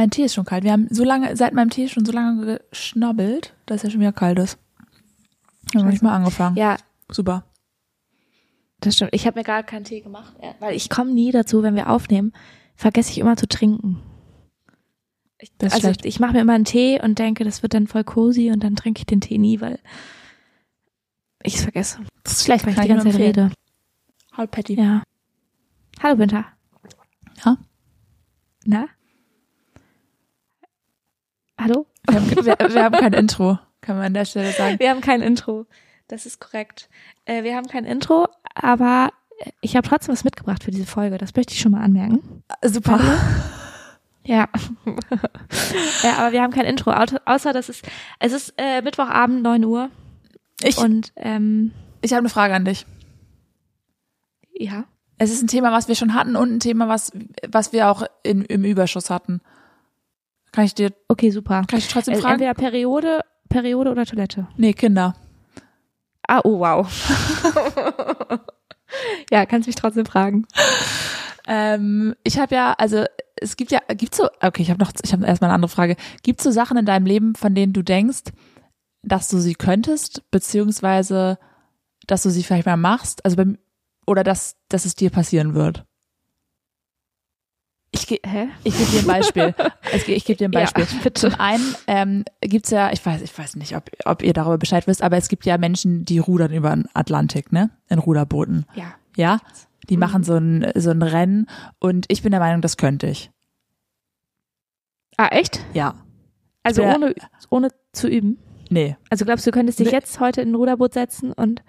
Mein Tee ist schon kalt. Wir haben so lange, seit meinem Tee schon so lange geschnobbelt, dass er schon wieder kalt ist. Haben noch nicht mal angefangen. Ja, Super. das stimmt. Ich habe mir gar keinen Tee gemacht, weil ich komme nie dazu, wenn wir aufnehmen, vergesse ich immer zu trinken. Ich, also schlecht. ich mache mir immer einen Tee und denke, das wird dann voll cozy und dann trinke ich den Tee nie, weil ich es vergesse. Das ist schlecht, Weil ich die ich ganze Zeit rede. Hallo Patty. Ja. Hallo Winter. Ja? Na? Hallo? Wir haben, wir, wir haben kein Intro, kann man an der Stelle sagen. Wir haben kein Intro. Das ist korrekt. Äh, wir haben kein Intro, aber ich habe trotzdem was mitgebracht für diese Folge. Das möchte ich schon mal anmerken. Super. Ja. ja, aber wir haben kein Intro, au- außer dass es, es ist äh, Mittwochabend, 9 Uhr. Ich, Und ähm, ich habe eine Frage an dich. ja. Es ist ein Thema, was wir schon hatten und ein Thema, was, was wir auch in, im Überschuss hatten. Kann ich dir, Okay, super. kann ich trotzdem Äh, fragen? entweder Periode, Periode oder Toilette. Nee, Kinder. Ah, oh wow. ja, kannst mich trotzdem fragen. Ähm, ich habe ja, also es gibt ja, gibt's so, okay, ich habe noch, ich habe erstmal eine andere Frage. Gibt es so Sachen in deinem Leben, von denen du denkst, dass du sie könntest, beziehungsweise dass du sie vielleicht mal machst, also beim, oder dass, dass es dir passieren wird? Ich, ge Hä? ich gebe dir ein Beispiel. ich, ich gebe dir ein Beispiel. Ja, bitte. Zum einen ähm, gibt's ja, ich weiß, ich weiß nicht, ob, ob ihr darüber Bescheid wisst, aber es gibt ja Menschen, die rudern über den Atlantik, ne? In Ruderbooten. Ja. Ja? Die Mhm. machen so ein, so ein Rennen und ich bin der Meinung, das könnte ich. Ah, echt? Ja. Also ohne, ohne zu üben? Nee. Also glaubst du, du könntest dich Nee. jetzt heute in ein Ruderboot setzen und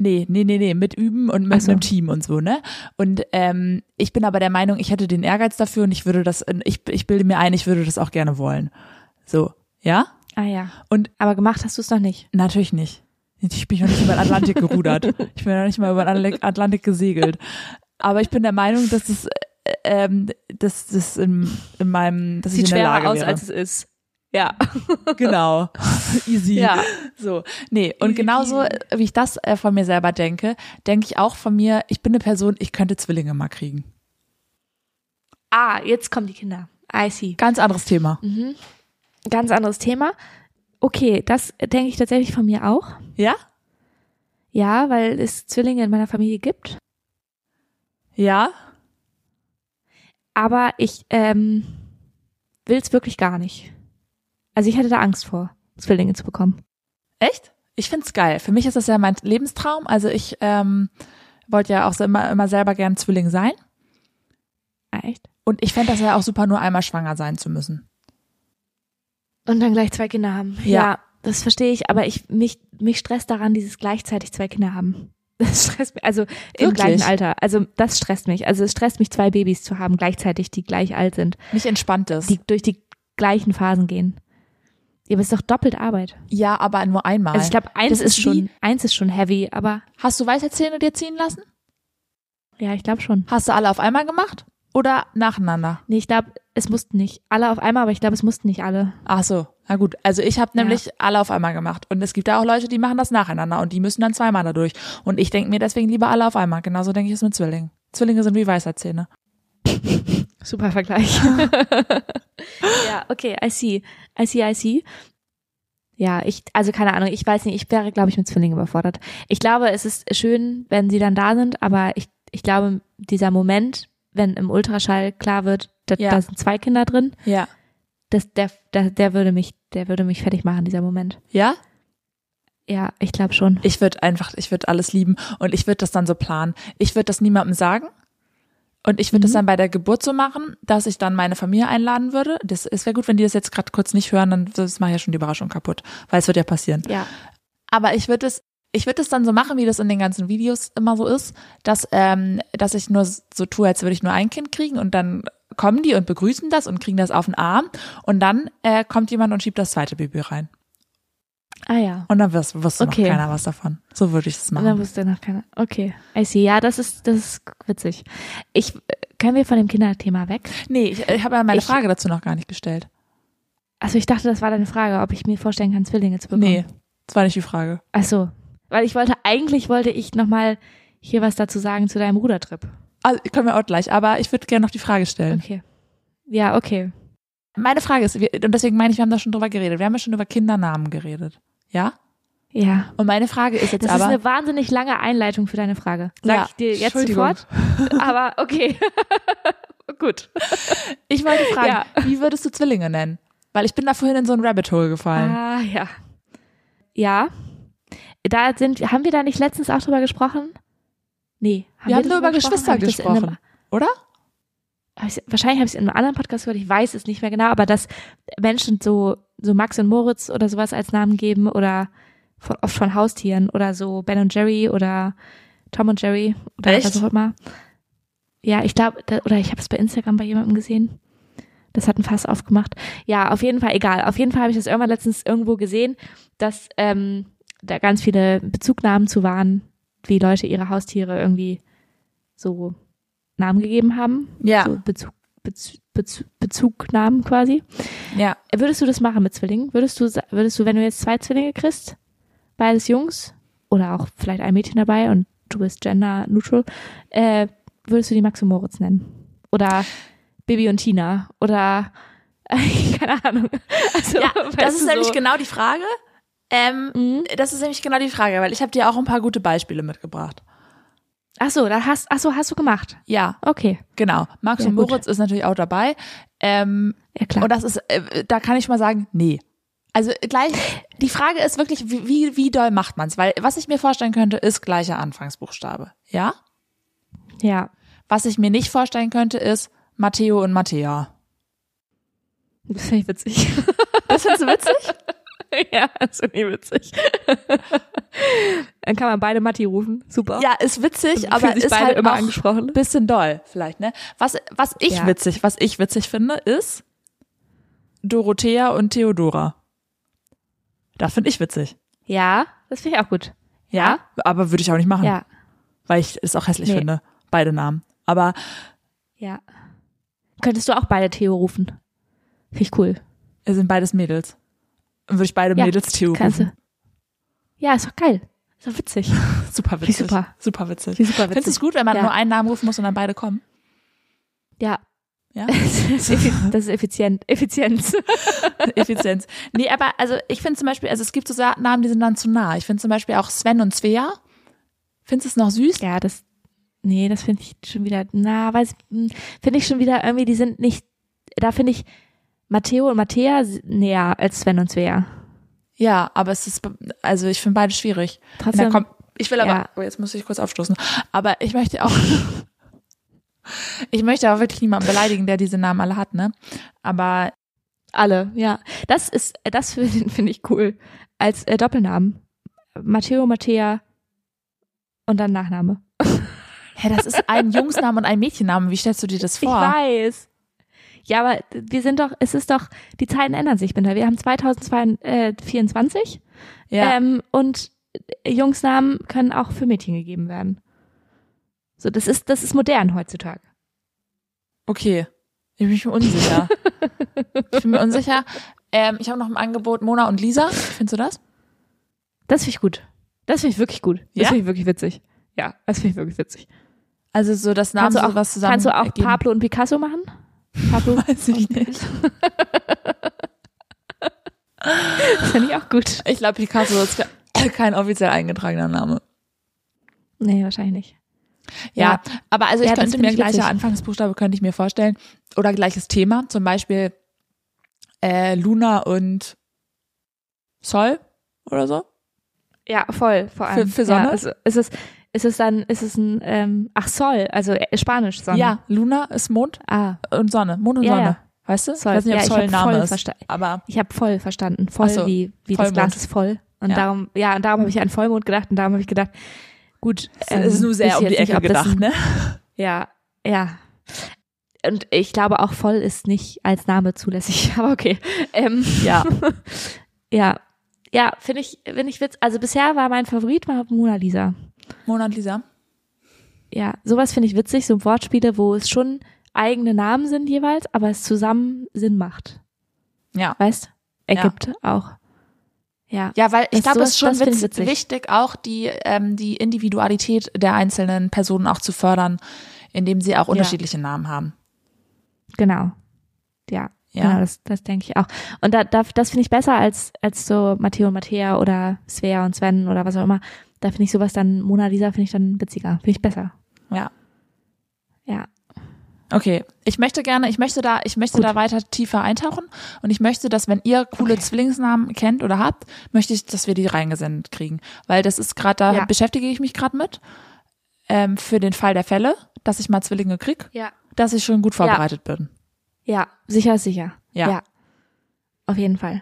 Nee, nee, nee, nee, mit Üben und mit so. einem Team und so, ne? Und ähm, ich bin aber der Meinung, ich hätte den Ehrgeiz dafür und ich würde das, ich, ich bilde mir ein, ich würde das auch gerne wollen. So, ja? Ah ja. Und- aber gemacht hast du es noch nicht. Natürlich nicht. Ich bin noch nicht über den Atlantik gerudert. Ich bin noch nicht mal über den Atl- Atlantik gesegelt. Aber ich bin der Meinung, dass es, äh, ähm, dass das in, in meinem, dass ich in der Lage wäre. es ist. Ja. genau. Easy. Ja. So, nee, und genauso, äh, wie ich das äh, von mir selber denke, denke ich auch von mir, ich bin eine Person, ich könnte Zwillinge mal kriegen. Ah, jetzt kommen die Kinder. I see. Ganz anderes Thema. Mhm. Ganz anderes Thema. Okay, das denke ich tatsächlich von mir auch. Ja? Ja, weil es Zwillinge in meiner Familie gibt. Ja? Aber ich ähm, will es wirklich gar nicht. Also ich hatte da Angst vor, Zwillinge zu bekommen. Echt? Ich find's geil. Für mich ist das ja mein Lebenstraum. Also ich ähm, wollte ja auch so immer, immer selber gern Zwilling sein. Ah, echt? Und ich fände das ja auch super, nur einmal schwanger sein zu müssen. Und dann gleich zwei Kinder haben. Ja. Ja, das verstehe ich, aber ich mich mich stresst daran, dieses gleichzeitig zwei Kinder haben. Das stresst mich, also im Wirklich? gleichen Alter. Also das stresst mich. Also es stresst mich, zwei Babys zu haben gleichzeitig, die gleich alt sind, Mich entspannt es. die durch die gleichen Phasen gehen. Ja, aber es ist doch doppelt Arbeit. ja, aber nur einmal. Also ich glaube, eins Das ist schon, wie- eins ist schon heavy, aber Hast du Weisheitszähne dir ziehen lassen? ja, ich glaube schon. Hast du alle auf einmal gemacht? Oder nacheinander? Nee, ich glaube, es mussten nicht alle auf einmal, aber ich glaube, es mussten nicht alle. Ach so, na gut. Also ich habe Ja. nämlich alle auf einmal gemacht. Und es gibt ja auch Leute, die machen das nacheinander und die müssen dann zweimal dadurch. Und ich denke mir deswegen lieber alle auf einmal. Genauso denke ich es mit Zwillingen. Zwillinge sind wie Weisheitszähne. Super Vergleich. ja, okay, I see. I see, I see. Ja, ich, also keine Ahnung, ich weiß nicht, ich wäre, glaube ich, mit Zwillingen überfordert. Ich glaube, es ist schön, wenn sie dann da sind, aber ich, ich glaube, dieser Moment, wenn im Ultraschall klar wird, da, Ja. da sind zwei Kinder drin, Ja. das, der, der, der würde mich, der würde mich fertig machen, dieser Moment. Ja? Ja, ich glaube schon. Ich würde einfach, ich würde alles lieben und ich würde das dann so planen. Ich würde das niemandem sagen. Und ich würde das Mhm. dann bei der Geburt so machen, dass ich dann meine Familie einladen würde. Das es wäre gut, wenn die das jetzt gerade kurz nicht hören, dann das mache ich ja schon die Überraschung kaputt, weil es wird ja passieren. Ja. Aber ich würde es, ich würde es dann so machen, wie das in den ganzen Videos immer so ist, dass, ähm, dass ich nur so tue, als würde ich nur ein Kind kriegen und dann kommen die und begrüßen das und kriegen das auf den Arm und dann äh, kommt jemand und schiebt das zweite Baby rein. Ah ja. Und dann wirst, wirst du Okay. noch keiner was davon. So würde ich es Und dann machen. wusste noch keiner. Okay. I see. Ja, das ist, das ist witzig. Ich, können wir von dem Kinderthema weg? Nee, ich, ich habe ja meine Ich- Frage dazu noch gar nicht gestellt. Also ich dachte, das war deine Frage, ob ich mir vorstellen kann, Zwillinge zu bekommen. Nee, das war nicht die Frage. Ach so. Weil ich wollte, eigentlich wollte ich nochmal hier was dazu sagen zu deinem Rudertrip. Also, können wir auch gleich, aber ich würde gerne noch die Frage stellen. Okay. Ja, okay. Meine Frage ist, wir, und deswegen meine ich, wir haben da schon drüber geredet. Wir haben ja schon über Kindernamen geredet. Ja? Ja. Und meine Frage ist jetzt Das aber. ist eine wahnsinnig lange Einleitung für deine Frage. Sag Ja, ich dir jetzt sofort. Aber okay. Gut. ich wollte fragen, Ja. wie würdest du Zwillinge nennen? Weil ich bin da vorhin in so ein Rabbit Hole gefallen. Ah, ja. Ja. Da sind, haben wir da nicht letztens auch drüber gesprochen? Nee. wir haben nur über Geschwister ich das in einem- gesprochen. Oder? Hab wahrscheinlich habe ich es in einem anderen Podcast gehört, ich weiß es nicht mehr genau, aber dass Menschen so, so Max und Moritz oder sowas als Namen geben oder von, oft von Haustieren oder so Ben und Jerry oder Tom und Jerry oder Echt? was auch immer. Ja, ich glaube, oder ich habe es bei Instagram bei jemandem gesehen. Das hat ein Fass aufgemacht. Ja, auf jeden Fall, egal. Auf jeden Fall habe ich das irgendwann letztens irgendwo gesehen, dass ähm, da ganz viele Bezugnahmen zu waren, wie Leute ihre Haustiere irgendwie so Namen gegeben haben. Ja. So Bezug, Bezug, Bezug, Bezugnamen quasi. Ja. Würdest du das machen mit Zwillingen? Würdest du, würdest du, wenn du jetzt zwei Zwillinge kriegst, beides Jungs oder auch vielleicht ein Mädchen dabei und du bist gender neutral, äh, würdest du die Max und Moritz nennen? Oder Bibi und Tina? Oder keine Ahnung. Also, Ja, das ist du, nämlich so, genau die Frage. Ähm, Mhm. das ist nämlich genau die Frage, weil ich habe dir auch ein paar gute Beispiele mitgebracht. Ach so, da hast, ach so, hast du gemacht. Ja, Okay, genau. Max Ja, und gut. Moritz ist natürlich auch dabei. Ähm, ja klar. und das ist, äh, da kann ich mal sagen, nee. Also gleich, die Frage ist wirklich, wie, wie, wie doll macht man's? Weil was ich mir vorstellen könnte, ist gleicher Anfangsbuchstabe. Ja? ja, Was ich mir nicht vorstellen könnte, ist Matteo und Mattea. das finde ich witzig. Das findest du witzig? ja, das finde ich witzig. Dann kann man beide Matti rufen. Super. Ja, ist witzig, aber ist halt immer angesprochen. bisschen doll, vielleicht, ne? Was, was ich Ja. witzig, was ich witzig finde, ist Dorothea und Theodora. Das finde ich witzig. Ja, das finde ich auch gut. Ja, aber würde ich auch nicht machen, Ja, weil ich es auch hässlich Nee. finde, beide Namen. Aber ja. Könntest du auch beide Theo rufen? Finde ich cool. es sind beides Mädels. Dann würde ich beide Ja, Mädels Theo Kannst rufen. du. Ja, ist doch geil. Ist doch witzig. Super Wie witzig. super. Super witzig. Wie super Findest du witzig. es gut, wenn man Ja. nur einen Namen rufen muss und dann beide kommen? Ja. Ja? Das ist effizient. Effizienz. Effizienz. Nee, aber also ich finde zum Beispiel, also es gibt so Namen, die sind dann zu nah. Ich finde zum Beispiel auch Sven und Svea. Findest du es noch süß? Ja, das. Nee, das finde ich schon wieder. Na, weiß. hm, Finde ich schon wieder irgendwie, die sind nicht. Da finde ich Matteo und Mattea näher als Sven und Svea. Ja, aber es ist, also ich finde beide schwierig. Trotzdem. Na, komm, ich will aber, Ja. oh, jetzt muss ich kurz aufstoßen. Aber ich möchte auch, ich möchte auch wirklich niemanden beleidigen, der diese Namen alle hat, ne? Aber Alle, ja. Das ist, das finde find ich cool. Als äh, Doppelnamen. Matteo, Mattea und dann Nachname. hä, das ist ein Jungsname und ein Mädchenname. Wie stellst du dir das Ich vor? weiß. Ja, aber wir sind doch, es ist doch, die Zeiten ändern sich, Binder. Wir haben 2024 Ja, ähm, und Jungsnamen können auch für Mädchen gegeben werden. So, das ist, das ist modern heutzutage. okay. Ich bin mir unsicher. ich bin mir unsicher. Ähm, ich habe noch im Angebot Mona und Lisa. Findest du das? Das finde ich gut. Das finde ich wirklich gut. Das Ja? finde ich wirklich witzig. Ja, das finde ich wirklich witzig. Also so das Namen Kannst du so auch, was zusammen kannst du auch ergeben. Pablo und Picasso machen? Pablo Weiß ich nicht. Das finde ich auch gut. Ich glaube, Picasso ist ke- kein offiziell eingetragener Name. Nee, wahrscheinlich nicht. Ja, aber also ich Ja, könnte mir ich gleicher. Anfangsbuchstabe könnte ich mir vorstellen oder gleiches Thema, zum Beispiel äh, Luna und Sol oder so. Ja, voll, vor allem. Für- für Sonne? Ja, also ist es, ist es dann, ist es ein, ähm, ach Sol, also äh, Spanisch Sonne. Ja, Luna ist Mond Ah, und Sonne, Mond und Ja, Sonne. ja. Weißt du? Sol. Ich weiß nicht, ob Ja, Sol Name ist, aber ich habe voll verstanden. Voll so, wie, wie das. Glas ist voll. Und Ja. darum, ja, und darum habe ich an Vollmond gedacht und darum habe ich gedacht, gut, ähm, es ist nur sehr um die nicht, Ecke gedacht, ein- ne? Ja, ja. Und ich glaube auch voll ist nicht als Name zulässig, aber okay. Ähm, Ja. ja, ja, finde ich, finde ich witz. Also bisher war mein Favorit war Mona Lisa. Mona und Lisa. Ja, sowas finde ich witzig, so Wortspiele, wo es schon eigene Namen sind jeweils, aber es zusammen Sinn macht. Ja. Weißt? Ergibt auch. Ja. Ja, weil ich glaube, es ist schon witz, witzig. wichtig, auch die, ähm, die Individualität der einzelnen Personen auch zu fördern, indem sie auch unterschiedliche Namen haben. Genau. Ja. Ja. Genau, das, das denke ich auch. Und da, da, das finde ich besser als, als so Matteo und Mattea oder Svea und Sven oder was auch immer. Da finde ich sowas dann, Mona Lisa finde ich dann witziger. Finde ich besser. Ja. Ja. Okay, ich möchte gerne, ich möchte da, ich möchte Gut. da weiter tiefer eintauchen und ich möchte, dass wenn ihr coole Okay. Zwillingsnamen kennt oder habt, möchte ich, dass wir die reingesendet kriegen, weil das ist gerade da Ja. beschäftige ich mich gerade mit ähm, für den Fall der Fälle, dass ich mal Zwillinge krieg, Ja. dass ich schon gut vorbereitet bin. Ja, sicher, ist sicher. Ja. ja. Auf jeden Fall.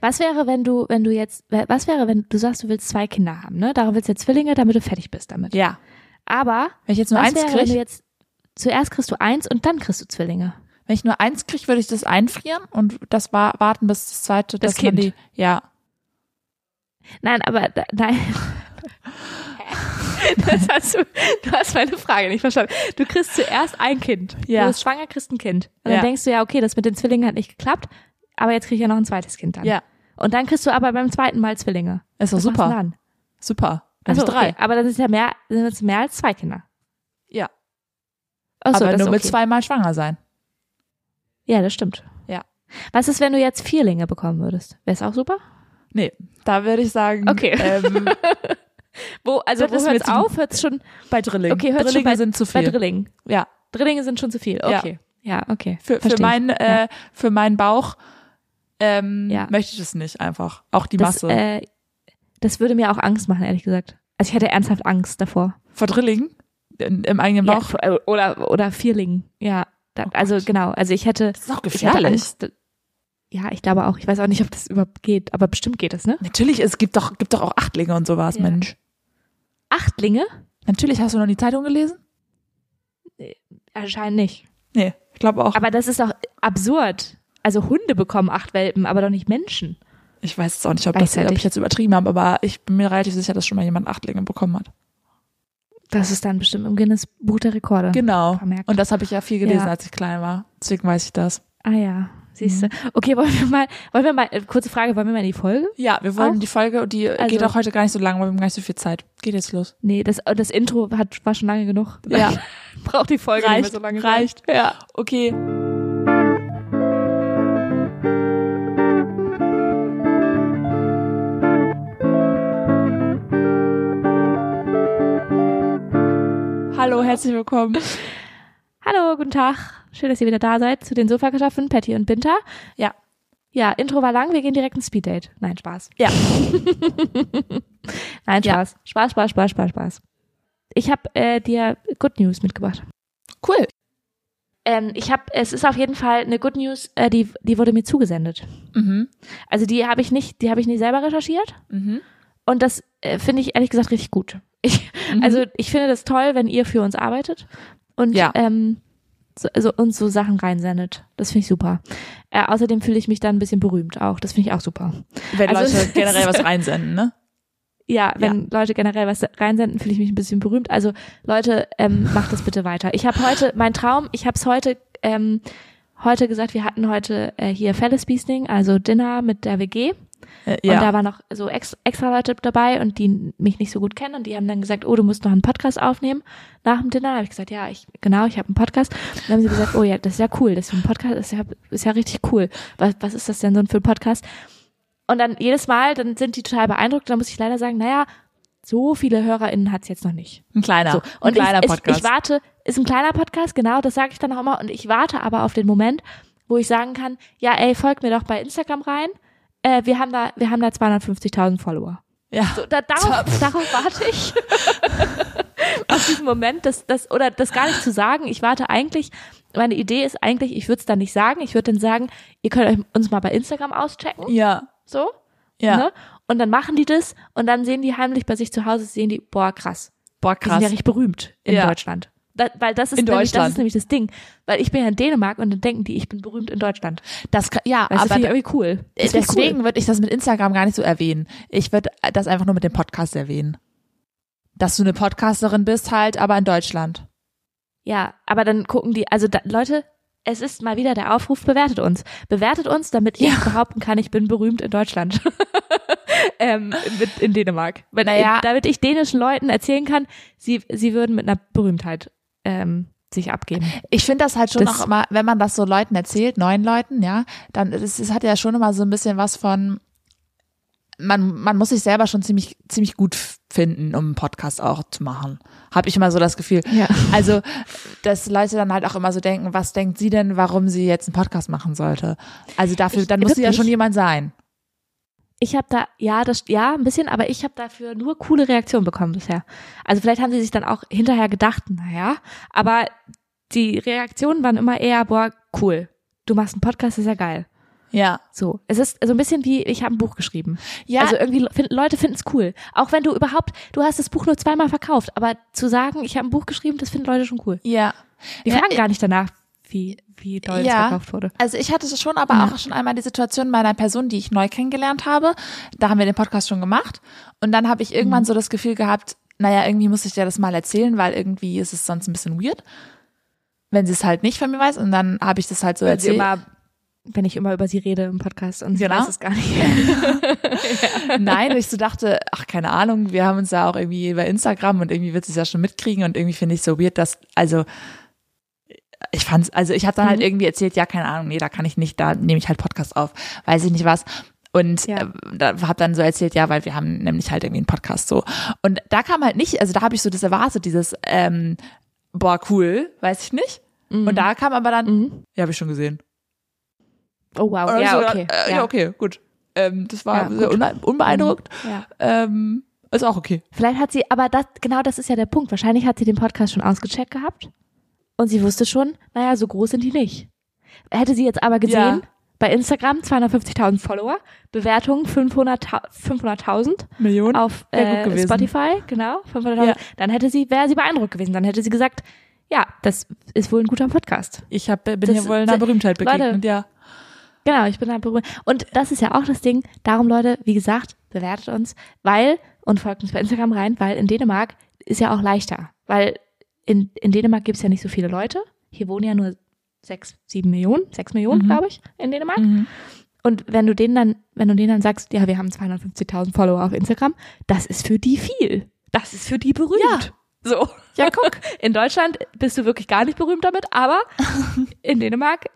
Was wäre, wenn du, wenn du jetzt, was wäre, wenn du sagst, du willst zwei Kinder haben, ne? Darum willst du jetzt Zwillinge, damit du fertig bist damit. Ja. Aber Wenn ich jetzt nur was eins wäre, wenn du jetzt zuerst kriegst du eins und dann kriegst du Zwillinge? wenn ich nur eins kriege, würde ich das einfrieren und das war, warten bis das zweite, Das Kind. die, ja. Nein, aber nein. Das hast du, du hast meine Frage nicht verstanden. Du kriegst zuerst ein Kind. Ja. Du bist schwanger, kriegst ein Kind. Und Ja. dann denkst du ja, okay, das mit den Zwillingen hat nicht geklappt, aber jetzt krieg ich ja noch ein zweites Kind dann. Ja. Und dann kriegst du aber beim zweiten Mal Zwillinge. Ist doch Was super. Dann? Super. Dann Also drei. Okay, aber das ist ja mehr, das ist mehr als zwei Kinder. Ja. Ach so, aber nur ist mit okay. zweimal schwanger sein. Ja, das stimmt. Ja. Was ist, wenn du jetzt Vierlinge bekommen würdest? Wäre es auch super? Nee, da würde ich sagen, Okay. ähm, Wo, also wo hört's zu- auf? Hört's schon bei Drillingen. Okay, hört schon bei- sind zu bei viel. Drillingen. ja, Drillinge sind schon zu viel. Ja. Okay. Ja, okay. für, für Versteh ich. meinen äh, für meinen Bauch ähm, Ja. möchte ich das nicht einfach. Auch die das, Masse. äh, das würde mir auch Angst machen, ehrlich gesagt. Also ich hätte ernsthaft Angst davor. Vor Drillingen in, im eigenen Bauch. Ja, äh, oder, oder Vierlingen. Ja. Da, Oh also genau. Also ich hätte, das ist auch gefährlich. Ja, ich glaube auch. Ich weiß auch nicht, ob das überhaupt geht, aber bestimmt geht es, ne? Natürlich, es gibt doch gibt doch auch Achtlinge und sowas, Ja. Mensch. Achtlinge? Natürlich hast du noch die Zeitung gelesen? Anscheinend nicht. Nee, ich glaube auch. Aber das ist doch absurd. Also Hunde bekommen acht Welpen, aber doch nicht Menschen. ich weiß jetzt auch nicht, ob, das, ob ich jetzt übertrieben habe, aber ich bin mir relativ sicher, dass schon mal jemand Achtlinge bekommen hat. Das ist dann bestimmt im Guinness Buch der Rekorde. Genau. Vermerkt. Und das habe ich ja viel gelesen, Ja. als ich klein war. Deswegen weiß ich das. Ah ja, siehst Mhm. du. Okay, wollen wir mal, wollen wir mal, äh, kurze Frage, wollen wir mal in die Folge? Ja, wir wollen Auch? die Folge, die Also- geht auch heute gar nicht so lang, weil wir haben gar nicht so viel Zeit. Geht jetzt los. Nee, das, das Intro hat, war schon lange genug. Ja. Braucht die Folge Reicht, nicht mehr so lange. reicht. Ja. Okay. Hallo, herzlich willkommen. Hallo, guten Tag. Schön, dass ihr wieder da seid zu den Sofakartoffeln, Patty und Binter. Ja. Ja, Intro war lang, wir gehen direkt ins Speeddate. Nein, Spaß. Ja. Nein, Ja. Spaß. Spaß, Spaß, Spaß, Spaß, Spaß. Ich habe äh, dir Good News mitgebracht. Cool. Ähm, ich habe, es ist auf jeden Fall eine Good News, äh, die, die wurde mir zugesendet. Mhm. Also die habe ich nicht, die habe ich nicht selber recherchiert. Mhm. Und das äh, finde ich ehrlich gesagt richtig gut. Ich, Mhm. Also ich finde das toll, wenn ihr für uns arbeitet und Ja. ähm, so, also uns so Sachen reinsendet. Das finde ich super. Äh, außerdem fühle ich mich dann ein bisschen berühmt auch. Das finde ich auch super. Wenn Also- Leute generell was reinsenden, ne? Ja, wenn Leute generell was reinsenden, fühle ich mich ein bisschen berühmt. Also Leute, ähm, macht das bitte weiter. Ich habe heute, mein Traum, ich habe es heute, ähm, heute gesagt, wir hatten heute äh, hier Felicebasting, also Dinner mit der WG. Äh, Und da waren noch so ex extra Leute dabei und die mich nicht so gut kennen und die haben dann gesagt, oh, du musst noch einen Podcast aufnehmen nach dem Dinner. Habe ich gesagt, ja, ich genau, ich habe einen Podcast. Und dann haben sie gesagt, oh ja, das ist ja cool, das ist ein Podcast, das ist ja, ist ja richtig cool. Was, was ist das denn so für ein Podcast? Und dann jedes Mal, dann sind die total beeindruckt. Da muss ich leider sagen, naja, so viele HörerInnen hat's jetzt noch nicht. ein kleiner, So. ein Und kleiner ich, Podcast. Ich, ich warte, ist ein kleiner Podcast, genau, das sage ich dann auch immer. Und ich warte aber auf den Moment, wo ich sagen kann, ja, ey, folgt mir doch bei Instagram rein. Äh, wir haben da, wir haben da 250.000 Follower. ja. So, da, darauf, darauf warte ich. auf diesen Moment, das, das, oder das gar nicht zu sagen. Ich warte eigentlich, meine Idee ist eigentlich, ich würde es dann nicht sagen. Ich würde dann sagen, ihr könnt euch uns mal bei Instagram auschecken. ja. So. Ja. Ne? Und dann machen die das und dann sehen die heimlich bei sich zu Hause, sehen die, boah, krass. Boah, Die sind krass. ja richtig berühmt in Ja. Deutschland. Da, weil das ist, In nämlich, das ist nämlich das Ding. Weil ich bin ja in Dänemark und dann denken die, ich bin berühmt in Deutschland. Das kann, ja, Weißt du, aber finde ich irgendwie cool. Das finde ich deswegen cool. würde ich das mit Instagram gar nicht so erwähnen. Ich würde das einfach nur mit dem Podcast erwähnen. Dass du eine Podcasterin bist halt, aber in Deutschland. Ja, aber dann gucken die, also da, Leute, es ist mal wieder der Aufruf, bewertet uns. Bewertet uns, damit ich Ja. behaupten kann, ich bin berühmt in Deutschland. ähm, in Dänemark. Naja. damit ich dänischen Leuten erzählen kann, sie, sie würden mit einer Berühmtheit ähm, sich abgeben. Ich finde das halt schon Das- auch immer, wenn man das so Leuten erzählt, neuen Leuten, ja, dann es, es hat ja schon immer so ein bisschen was von, man, man muss sich selber schon ziemlich, ziemlich gut finden, um einen Podcast auch zu machen. Habe ich immer so das Gefühl. Ja. Also, dass Leute dann halt auch immer so denken, was denkt sie denn, warum sie jetzt einen Podcast machen sollte? Also dafür, dann muss sie ja schon jemand sein. Ich habe da, ja, das, ja, ein bisschen, aber ich habe dafür nur coole Reaktionen bekommen bisher. Also vielleicht haben sie sich dann auch hinterher gedacht, naja, aber die Reaktionen waren immer eher, boah, cool. Du machst einen Podcast, ist ja geil. Ja. So, es ist so ein bisschen wie, ich habe ein Buch geschrieben. Ja, Also irgendwie find, Leute finden es cool. Auch wenn du überhaupt, du hast das Buch nur zweimal verkauft, aber zu sagen, ich habe ein Buch geschrieben, das finden Leute schon cool. ja. Die Ja, fragen gar nicht danach, wie, wie doll es Ja. verkauft wurde. Also ich hatte schon aber Ja. auch schon einmal die Situation bei einer Person, die ich neu kennengelernt habe. Da haben wir den Podcast schon gemacht. Und dann habe ich irgendwann Mhm. so das Gefühl gehabt, naja, irgendwie muss ich dir das mal erzählen, weil irgendwie ist es sonst ein bisschen weird. Wenn sie es halt nicht von mir weiß. Und dann habe ich das halt so Wenn sie erzählt. immer, wenn ich immer über sie rede im Podcast und sie Genau. weiß es gar nicht. Nein, und ich so dachte, ach, keine Ahnung, wir haben uns ja auch irgendwie bei Instagram und irgendwie wird sie es ja schon mitkriegen und irgendwie finde ich so weird, dass, also, fand's, also ich habe dann halt Mhm. irgendwie erzählt, ja, keine Ahnung, nee, da kann ich nicht, da nehme ich halt Podcast auf, weiß ich nicht was. Und Ja. äh, da habe dann so erzählt, ja, weil wir haben nämlich halt irgendwie einen Podcast so. Und da kam halt nicht, also da habe ich so das erwartet, dieses, ähm, boah, cool, weiß ich nicht. Und da kam aber dann, Mhm. ja, habe ich schon gesehen. Oh wow, Und ja, so, okay. Äh, ja. okay, gut. Ähm, das war Ja, unbe- unbeeindruckt. Ja. Ähm, ist auch okay. Vielleicht hat sie, aber das, genau das ist ja der Punkt. Wahrscheinlich hat sie den Podcast schon ausgecheckt gehabt und sie wusste schon, naja, so groß sind die nicht. Hätte sie jetzt aber gesehen, Ja. bei Instagram 250.000 Follower, Bewertungen 500.000 500.000 Millionen. auf Wär gut äh. Spotify, genau, 500.000. Ja. Dann hätte sie, wäre sie beeindruckt gewesen. Dann hätte sie gesagt, ja, das ist wohl ein guter Podcast. Ich hab, bin Das- hier wohl einer Berühmtheit Leute, begegnet, ja. Genau, ich bin halt berühmt. Und das ist ja auch das Ding. Darum, Leute, wie gesagt, bewertet uns, weil, und folgt uns bei Instagram rein, weil in Dänemark ist ja auch leichter. Weil in, in Dänemark gibt es ja nicht so viele Leute. Hier wohnen ja nur sechs, sieben Millionen, sechs Millionen, Mhm. glaube ich, in Dänemark. Mhm. Und wenn du denen dann, wenn du denen dann sagst, ja, wir haben 250.000 Follower auf Instagram, das ist für die viel. Das ist für die berühmt. So. Ja, guck. In Deutschland bist du wirklich gar nicht berühmt damit, aber in Dänemark,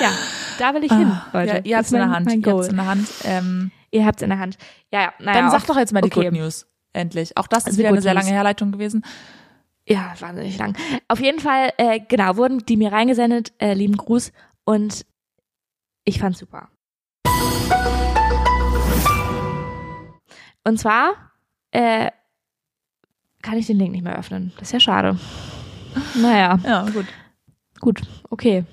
ja, da will ich hin, Ah, Leute. Ja, ihr habt's Das in ist der Hand. Ihr habt's Goal. in der Hand. Ähm, Ihr habt's in der Hand. Ja, ja. Naja, dann sag doch jetzt mal die okay. Good News. Endlich. Auch das ist Also wieder eine sehr lange Herleitung gewesen. Ja, wahnsinnig lang. Auf jeden Fall, äh, genau, wurden die mir reingesendet. Äh, lieben Gruß. Und ich fand's super. Und zwar äh, kann ich den Link nicht mehr öffnen. Das ist ja schade. Naja, Ja, gut. gut, okay.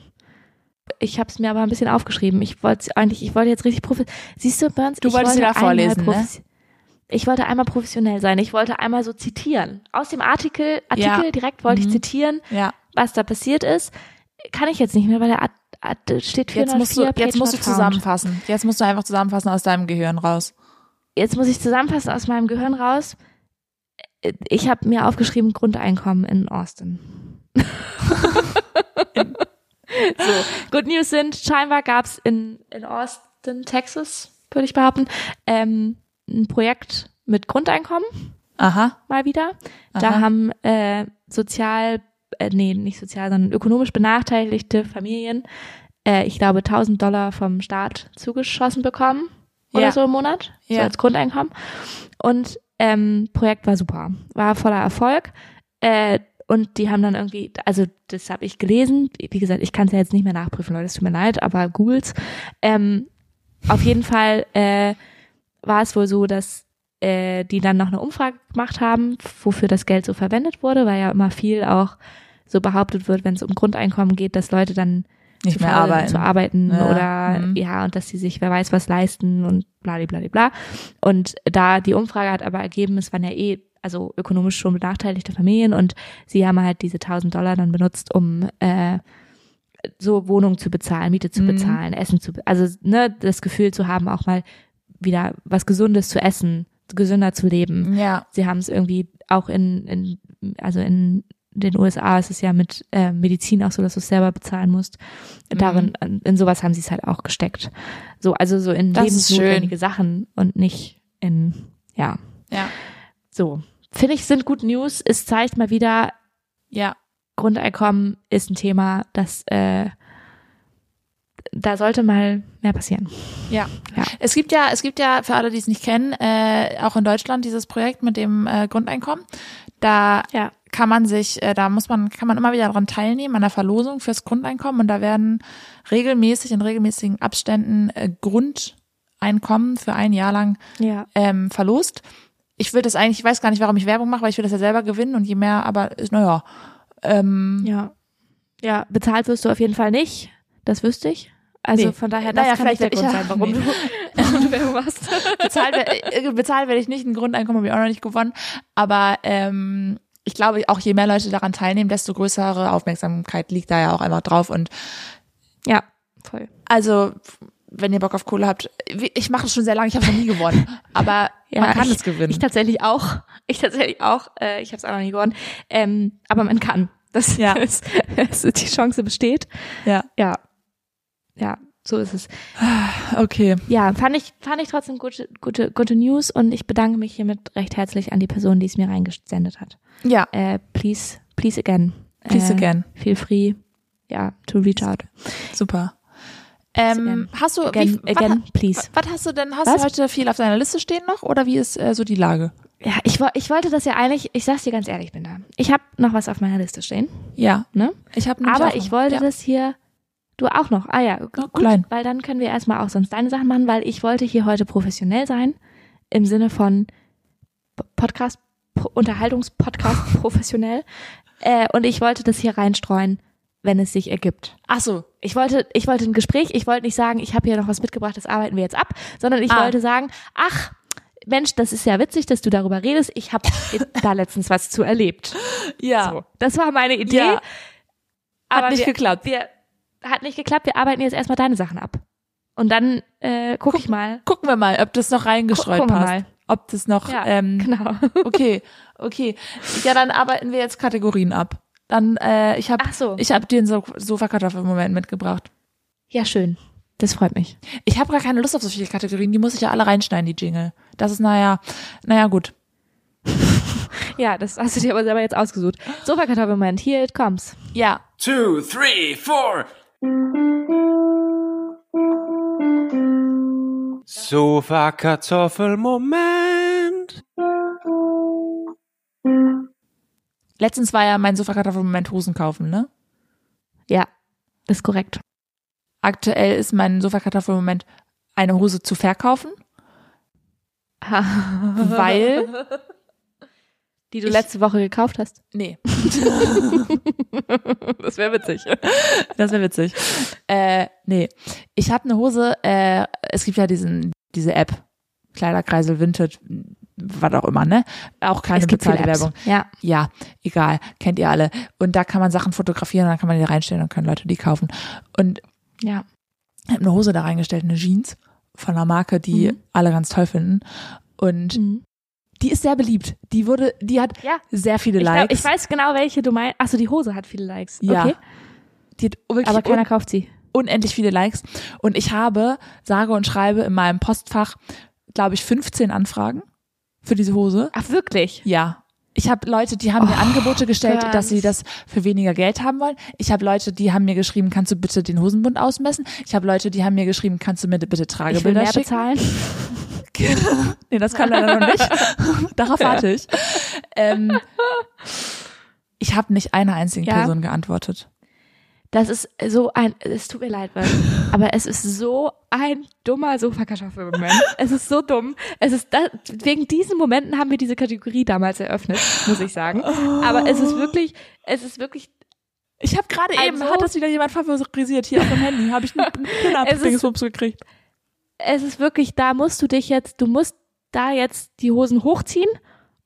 Ich habe es mir aber ein bisschen aufgeschrieben. Ich wollte eigentlich, ich wollte jetzt richtig profi. Siehst du, Burns? Du ich wolltest wollte wieder vorlesen, ne? Ich wollte einmal professionell sein. Ich wollte einmal so zitieren. Aus dem Artikel, Artikel Ja. direkt wollte Mhm. ich zitieren, Ja. was da passiert ist. Kann ich jetzt nicht mehr, weil der Art, Art steht 404, Jetzt musst du, jetzt musst du found. zusammenfassen. Jetzt musst du einfach zusammenfassen aus deinem Gehirn raus. Jetzt muss ich zusammenfassen aus meinem Gehirn raus. Ich habe mir aufgeschrieben Grundeinkommen in Austin. so, Good News sind, scheinbar gab's in, in Austin, Texas, würde ich behaupten, ähm, ein Projekt mit Grundeinkommen Aha. mal wieder. Da Aha. haben äh, sozial, äh, nee, nicht sozial, sondern ökonomisch benachteiligte Familien, äh, ich glaube, 1000 Dollar vom Staat zugeschossen bekommen oder Ja. so im Monat, so Ja. als Grundeinkommen. Und ähm, Projekt war super, war voller Erfolg. Äh, und die haben dann irgendwie, also das habe ich gelesen, wie gesagt, ich kann es ja jetzt nicht mehr nachprüfen, Leute, es tut mir leid, aber googles. Ähm, auf jeden Fall äh, war es wohl so, dass äh, die dann noch eine Umfrage gemacht haben, wofür das Geld so verwendet wurde, weil ja immer viel auch so behauptet wird, wenn es um Grundeinkommen geht, dass Leute dann Nicht zu mehr arbeiten. zu arbeiten Ja, oder mhm. ja, und dass sie sich wer weiß was leisten und bla Und da die Umfrage hat aber ergeben, es waren ja eh also ökonomisch schon benachteiligte Familien und sie haben halt diese 1000 Dollar dann benutzt, um äh, so Wohnung zu bezahlen, Miete zu Mhm. bezahlen, Essen zu, also ne, das Gefühl zu haben, auch mal wieder was Gesundes zu essen, gesünder zu leben. Ja. Sie haben es irgendwie auch in, in also in den USA ist es ja mit äh, Medizin auch so, dass du es selber bezahlen musst. Mhm. Darin, in, in sowas haben sie es halt auch gesteckt. So, also so in Das lebensnotwendige Sachen und nicht in, ja. Ja. So. Finde ich, sind gut News. Es zeigt mal wieder, Ja. Grundeinkommen ist ein Thema, das äh, da sollte mal mehr passieren. Ja. Ja. Es gibt ja, es gibt ja für alle, die es nicht kennen, äh, auch in Deutschland dieses Projekt mit dem äh, Grundeinkommen. Da Ja. kann man sich, äh, da muss man, kann man immer wieder daran teilnehmen an der Verlosung fürs Grundeinkommen und da werden regelmäßig in regelmäßigen Abständen äh, Grundeinkommen für ein Jahr lang Ja. ähm, verlost. Ich will das eigentlich, ich weiß gar nicht, warum ich Werbung mache, weil ich will das ja selber gewinnen und je mehr, aber ist, naja. Ähm, Ja. Ja, bezahlt wirst du auf jeden Fall nicht. Das wüsste ich. Also Nee. von daher, das Naja, kann nicht der vielleicht Grund sein, warum du, warum du Werbung machst. bezahlt, wer- äh, bezahlt werde ich nicht, ein Grundeinkommen habe ich auch noch nicht gewonnen. Aber ähm, ich glaube, auch je mehr Leute daran teilnehmen, desto größere Aufmerksamkeit liegt da ja auch einfach drauf. Und Ja, voll. also, wenn ihr Bock auf Kohle habt, ich mache es schon sehr lange, ich habe noch nie gewonnen. Aber Ja, man kann ich, es gewinnen. Ich tatsächlich auch. Ich tatsächlich auch. Äh, ich habe es auch noch nie gewonnen. Ähm, aber man kann. Das, Ja. das, das, die Chance besteht. ja, Ja. Ja, so ist es. okay. Ja, fand ich, fand ich trotzdem gute, gute, gute News und ich bedanke mich hiermit recht herzlich an die Person, die es mir reingesendet hat. Ja, Äh, please, please again. Please äh, again. Feel free, ja, to reach out. super. Ähm, hast du, Again, wie, again, was, please. was hast du denn, hast Was? du heute viel auf deiner Liste stehen noch oder wie ist äh, so die Lage? Ja, ich, ich wollte das ja eigentlich, ich sag's dir ganz ehrlich, bin da. Ich habe noch was auf meiner Liste stehen, Ja, ne? ich habe Aber ich wollte ja. das hier, du auch noch. Ah ja, gut, klein. weil dann können wir erstmal auch sonst deine Sachen machen, weil ich wollte hier heute professionell sein, im Sinne von Podcast, Unterhaltungspodcast professionell. Äh, und ich wollte das hier reinstreuen, wenn es sich ergibt. Ach so, Ich wollte, ich wollte ein Gespräch, ich wollte nicht sagen, ich habe hier noch was mitgebracht, das arbeiten wir jetzt ab, sondern ich Ah. wollte sagen, ach, Mensch, das ist ja witzig, dass du darüber redest. Ich habe da letztens was zu erlebt. ja. So, das war meine Idee. Ja. Hat Aber nicht wir, geklappt. Wir, hat nicht geklappt. Wir arbeiten jetzt erstmal deine Sachen ab. Und dann äh, guck, ich mal. Gucken wir mal, ob das noch reingestreut Gucken wir passt. mal. Ob das noch, Ja, ähm, genau. okay, okay. Ja, dann arbeiten wir jetzt Kategorien ab. Dann, äh, ich habe Ach so. ich hab dir einen so Sofakartoffel-Moment mitgebracht. Ja, schön. Das freut mich. Ich habe gar keine Lust auf so viele Kategorien, die muss ich ja alle reinschneiden, die Jingle. Das ist, naja, naja, gut. Ja, das hast du dir aber selber jetzt ausgesucht. Sofakartoffelmoment, here it comes. Ja, two, three, four. Sofa Kartoffelmoment. letztens war ja mein Sofakartoffel-Moment Hosen kaufen, ne? Ja, das ist korrekt. Aktuell ist mein Sofakartoffel-Moment eine Hose zu verkaufen, weil, Die du Ich- letzte Woche gekauft hast. nee, Das wäre witzig. Das wäre witzig. Äh, nee. Ich habe eine Hose, äh, es gibt ja diesen, diese App, Kleiderkreisel Vintage, was auch immer, ne? Auch keine es bezahlte. Werbung. Ja. Ja, egal, kennt ihr alle. Und da kann man Sachen fotografieren und dann kann man die reinstellen und können Leute die kaufen. Und Ja. ich habe eine Hose da reingestellt, eine Jeans von einer Marke, die Mhm. alle ganz toll finden. Und Mhm. Die ist sehr beliebt. Die wurde, die hat Ja. sehr viele Ich, glaub, Likes. ich weiß genau, welche du meinst. Achso, die Hose hat viele Likes. Ja. Okay. die hat wirklich Aber keiner kauft sie. unendlich viele Likes. Und ich habe, sage und schreibe in meinem Postfach, glaube ich, 15 Anfragen für diese Hose. Ach, wirklich? Ja. Ich habe Leute, die haben mir Oh, Angebote gestellt, ganz. dass sie das für weniger Geld haben wollen. Ich habe Leute, die haben mir geschrieben, kannst du bitte den Hosenbund ausmessen? Ich habe Leute, die haben mir geschrieben, kannst du mir bitte Ich will Tragebilder mehr schicken? bezahlen. nee, das kann leider noch nicht. Darauf warte ich. Ähm, ich habe nicht einer einzigen Ja. Person geantwortet. Das ist so ein, es tut mir leid, Mann, aber es ist so ein dummer Sofakartoffelmoment. es ist so dumm. Es ist da, wegen diesen Momenten haben wir diese Kategorie damals eröffnet, muss ich sagen. Aber es ist wirklich, es ist wirklich, Ich habe gerade eben, Also- hat das wieder jemand favorisiert hier auf dem Handy, habe ich einen Pinner-Dingsbums gekriegt. es ist wirklich, da musst du dich jetzt, du musst da jetzt die Hosen hochziehen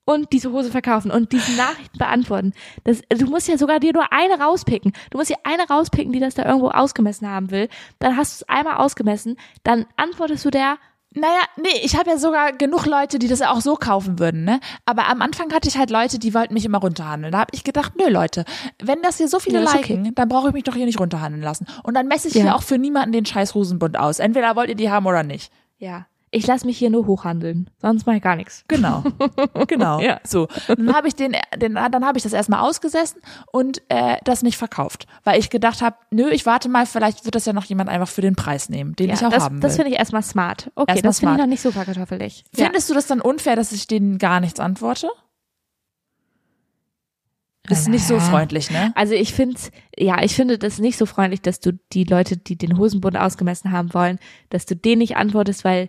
und diese Hose verkaufen und diese Nachrichten beantworten. Das, du musst ja sogar dir nur eine rauspicken. Du musst dir eine rauspicken, die das da irgendwo ausgemessen haben will. Dann hast du es einmal ausgemessen, dann antwortest du der, Naja, nee, ich habe ja sogar genug Leute, die das auch so kaufen würden, ne? Aber am Anfang hatte ich halt Leute, die wollten mich immer runterhandeln. Da habe ich gedacht, nö Leute, wenn das hier so viele Ja, liken, dann brauche ich mich doch hier nicht runterhandeln lassen. Und dann messe ich Ja. hier auch für niemanden den scheiß Hosenbund aus. Entweder wollt ihr die haben oder nicht. Ja. Ich lasse mich hier nur hochhandeln, sonst mache ich gar nichts. Genau, genau. Ja. So, dann habe ich den, den dann habe ich das erstmal ausgesessen und äh, das nicht verkauft, weil ich gedacht habe, nö, ich warte mal, vielleicht wird das ja noch jemand einfach für den Preis nehmen, den ich auch das, haben will. das finde ich erstmal smart. Okay, Erstmal das finde ich noch nicht so verkartoffelig. Ja. Findest du das dann unfair, dass ich denen gar nichts antworte? Ist nicht so freundlich, ne? Also ich finde, ja, ich finde das nicht so freundlich, dass du die Leute, die den Hosenbund ausgemessen haben wollen, dass du denen nicht antwortest, weil